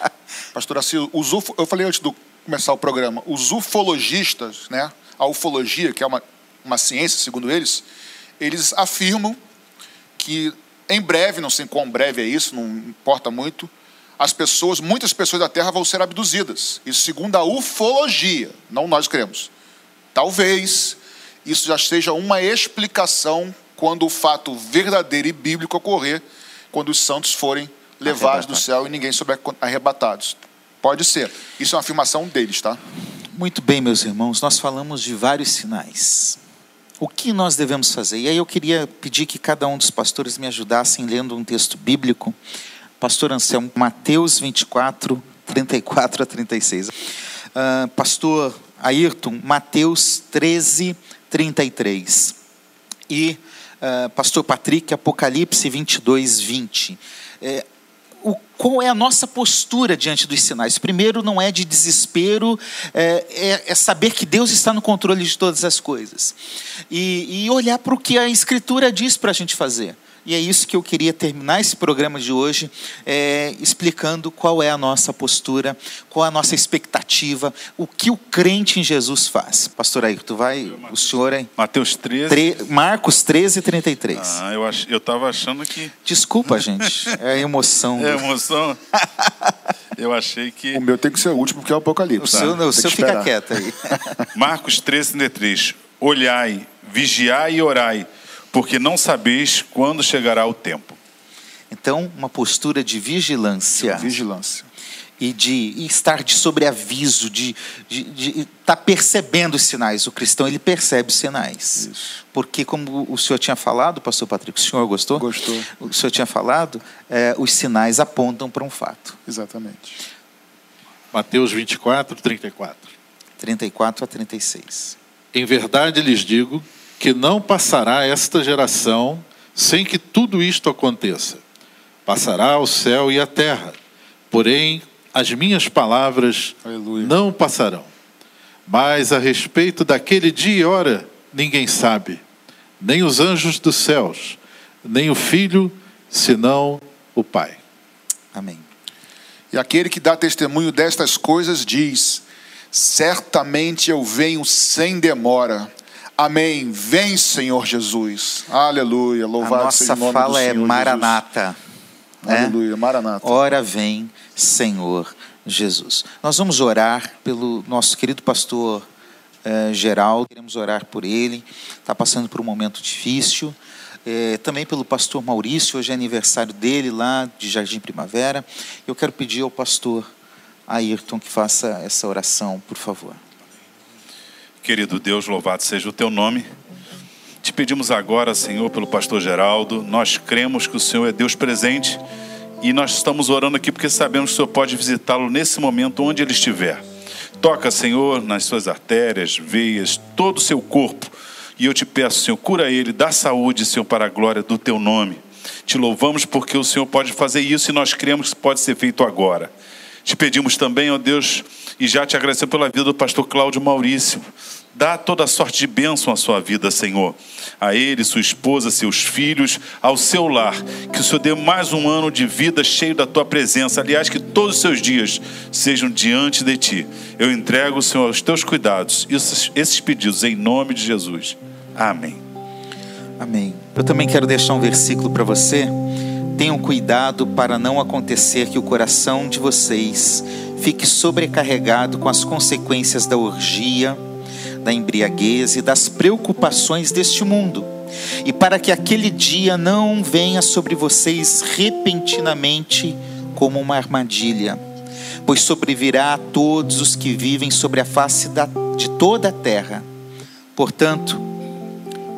*laughs* Pastor Assil, os ufo, eu falei antes de começar o programa, os ufologistas, né, a ufologia, que é uma, uma ciência, segundo eles, eles afirmam que em breve, não sei quão breve é isso, não importa muito, as pessoas, muitas pessoas da Terra vão ser abduzidas. Isso segundo a ufologia, não nós cremos. Talvez isso já seja uma explicação quando o fato verdadeiro e bíblico ocorrer, quando os santos forem levados do céu e ninguém souber arrebatados. Pode ser. Isso é uma afirmação deles, tá? Muito bem, meus irmãos, nós falamos de vários sinais. O que nós devemos fazer? E aí eu queria pedir que cada um dos pastores me ajudassem lendo um texto bíblico Pastor Anselmo, Mateus 24, 34 a 36. Uh, ah, pastor Ayrton, Mateus 13, 33. E uh, Pastor Patrick, Apocalipse 22, 20. É, o, qual é a nossa postura diante dos sinais? Primeiro, não é de desespero, é, é, é saber que Deus está no controle de todas as coisas. E, e olhar para o que a Escritura diz para a gente fazer E é isso que eu queria terminar esse programa de hoje, é, explicando qual é a nossa postura, qual é a nossa expectativa, o que o crente em Jesus faz. Pastor Ayrton, vai, o senhor aí. Mateus 13. Tre, Marcos 13, 33. Ah, eu, ach, eu tava achando que. Desculpa, gente, é a emoção. *laughs* É emoção. *laughs* Eu achei que. O meu tem que ser o último, porque é o Apocalipse. O seu, né? o seu fica quieto aí. *laughs* Marcos 13, 33. Olhai, vigiai e orai, porque não sabeis quando chegará o tempo. Então, uma postura de vigilância. Vigilância. E de e estar de sobreaviso, de estar tá percebendo os sinais. O cristão, ele percebe os sinais. Isso. Porque, como o senhor tinha falado, pastor Patrick, o senhor gostou? Gostou. O senhor tinha falado, é, os sinais apontam para um fato. Exatamente. Mateus 24, 34. 34 a 36. Em verdade lhes digo que não passará esta geração sem que tudo isto aconteça. Passará o céu e a terra, porém as minhas palavras Aleluia. não passarão. Mas a respeito daquele dia e hora, ninguém sabe, nem os anjos dos céus, nem o filho, senão o Pai. Amém. E aquele que dá testemunho destas coisas diz: Certamente eu venho sem demora. Amém. Vem, Senhor Jesus. Aleluia. Louvado seja nossa o nome fala do é Senhor Maranata. Jesus. né? Aleluia. Maranata. Ora vem, Senhor Jesus. Nós vamos orar pelo nosso querido pastor eh, Geraldo, queremos orar por ele, está passando por um momento difícil. Eh, também pelo pastor Maurício, hoje é aniversário dele lá de Jardim Primavera. Eu quero pedir ao pastor Ayrton que faça essa oração, por favor. Querido Deus, louvado seja o teu nome. Te pedimos agora, Senhor, pelo pastor Geraldo. Nós cremos que o Senhor é Deus presente e nós estamos orando aqui porque sabemos que o Senhor pode visitá-lo nesse momento onde ele estiver. Toca, Senhor, nas suas artérias, veias, todo o seu corpo. E eu te peço, Senhor, cura ele, dá saúde, Senhor, para a glória do teu nome. Te louvamos porque o Senhor pode fazer isso e nós cremos que pode ser feito agora. Te pedimos também, ó Deus, e já te agradecemos pela vida do pastor Cláudio Maurício. Dá toda sorte de bênção à sua vida, Senhor. A ele, sua esposa, seus filhos, ao seu lar. Que o Senhor dê mais um ano de vida cheio da tua presença. Aliás, que todos os seus dias sejam diante de ti. Eu entrego, Senhor, aos teus cuidados esses, esses pedidos em nome de Jesus. Amém. Amém. Eu também quero deixar um versículo para você. Tenham cuidado para não acontecer que o coração de vocês fique sobrecarregado com as consequências da orgia, da embriaguez e das preocupações deste mundo, e para que aquele dia não venha sobre vocês repentinamente como uma armadilha, pois sobrevirá a todos os que vivem sobre a face da, de toda a terra. Portanto,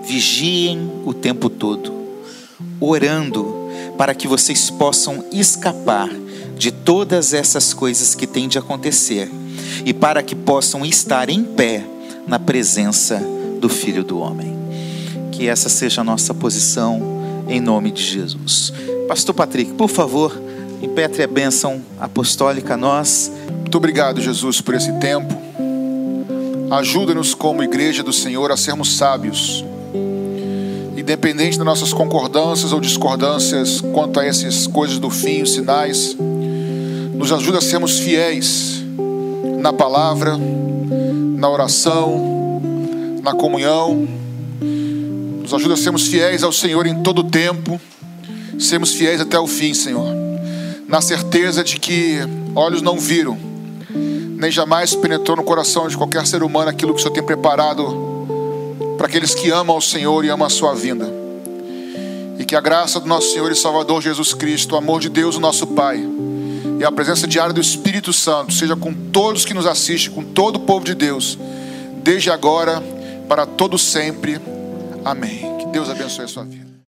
vigiem o tempo todo, orando para que vocês possam escapar de todas essas coisas que têm de acontecer e para que possam estar em pé na presença do Filho do Homem. Que essa seja a nossa posição em nome de Jesus. Pastor Patrick, por favor, impetre a bênção apostólica a nós. Muito obrigado, Jesus, por esse tempo. Ajuda-nos como igreja do Senhor a sermos sábios. Independente das nossas concordâncias ou discordâncias quanto a essas coisas do fim, os sinais, nos ajuda a sermos fiéis na palavra, na oração, na comunhão. Nos ajuda a sermos fiéis ao Senhor em todo o tempo, sermos fiéis até o fim, Senhor. Na certeza de que olhos não viram, nem jamais penetrou no coração de qualquer ser humano aquilo que o Senhor tem preparado para aqueles que amam ao Senhor e amam a sua vinda. E que a graça do nosso Senhor e Salvador Jesus Cristo, o amor de Deus, o nosso Pai, e a presença diária do Espírito Santo seja com todos que nos assistem, com todo o povo de Deus, desde agora para todo sempre. Amém. Que Deus abençoe a sua vida.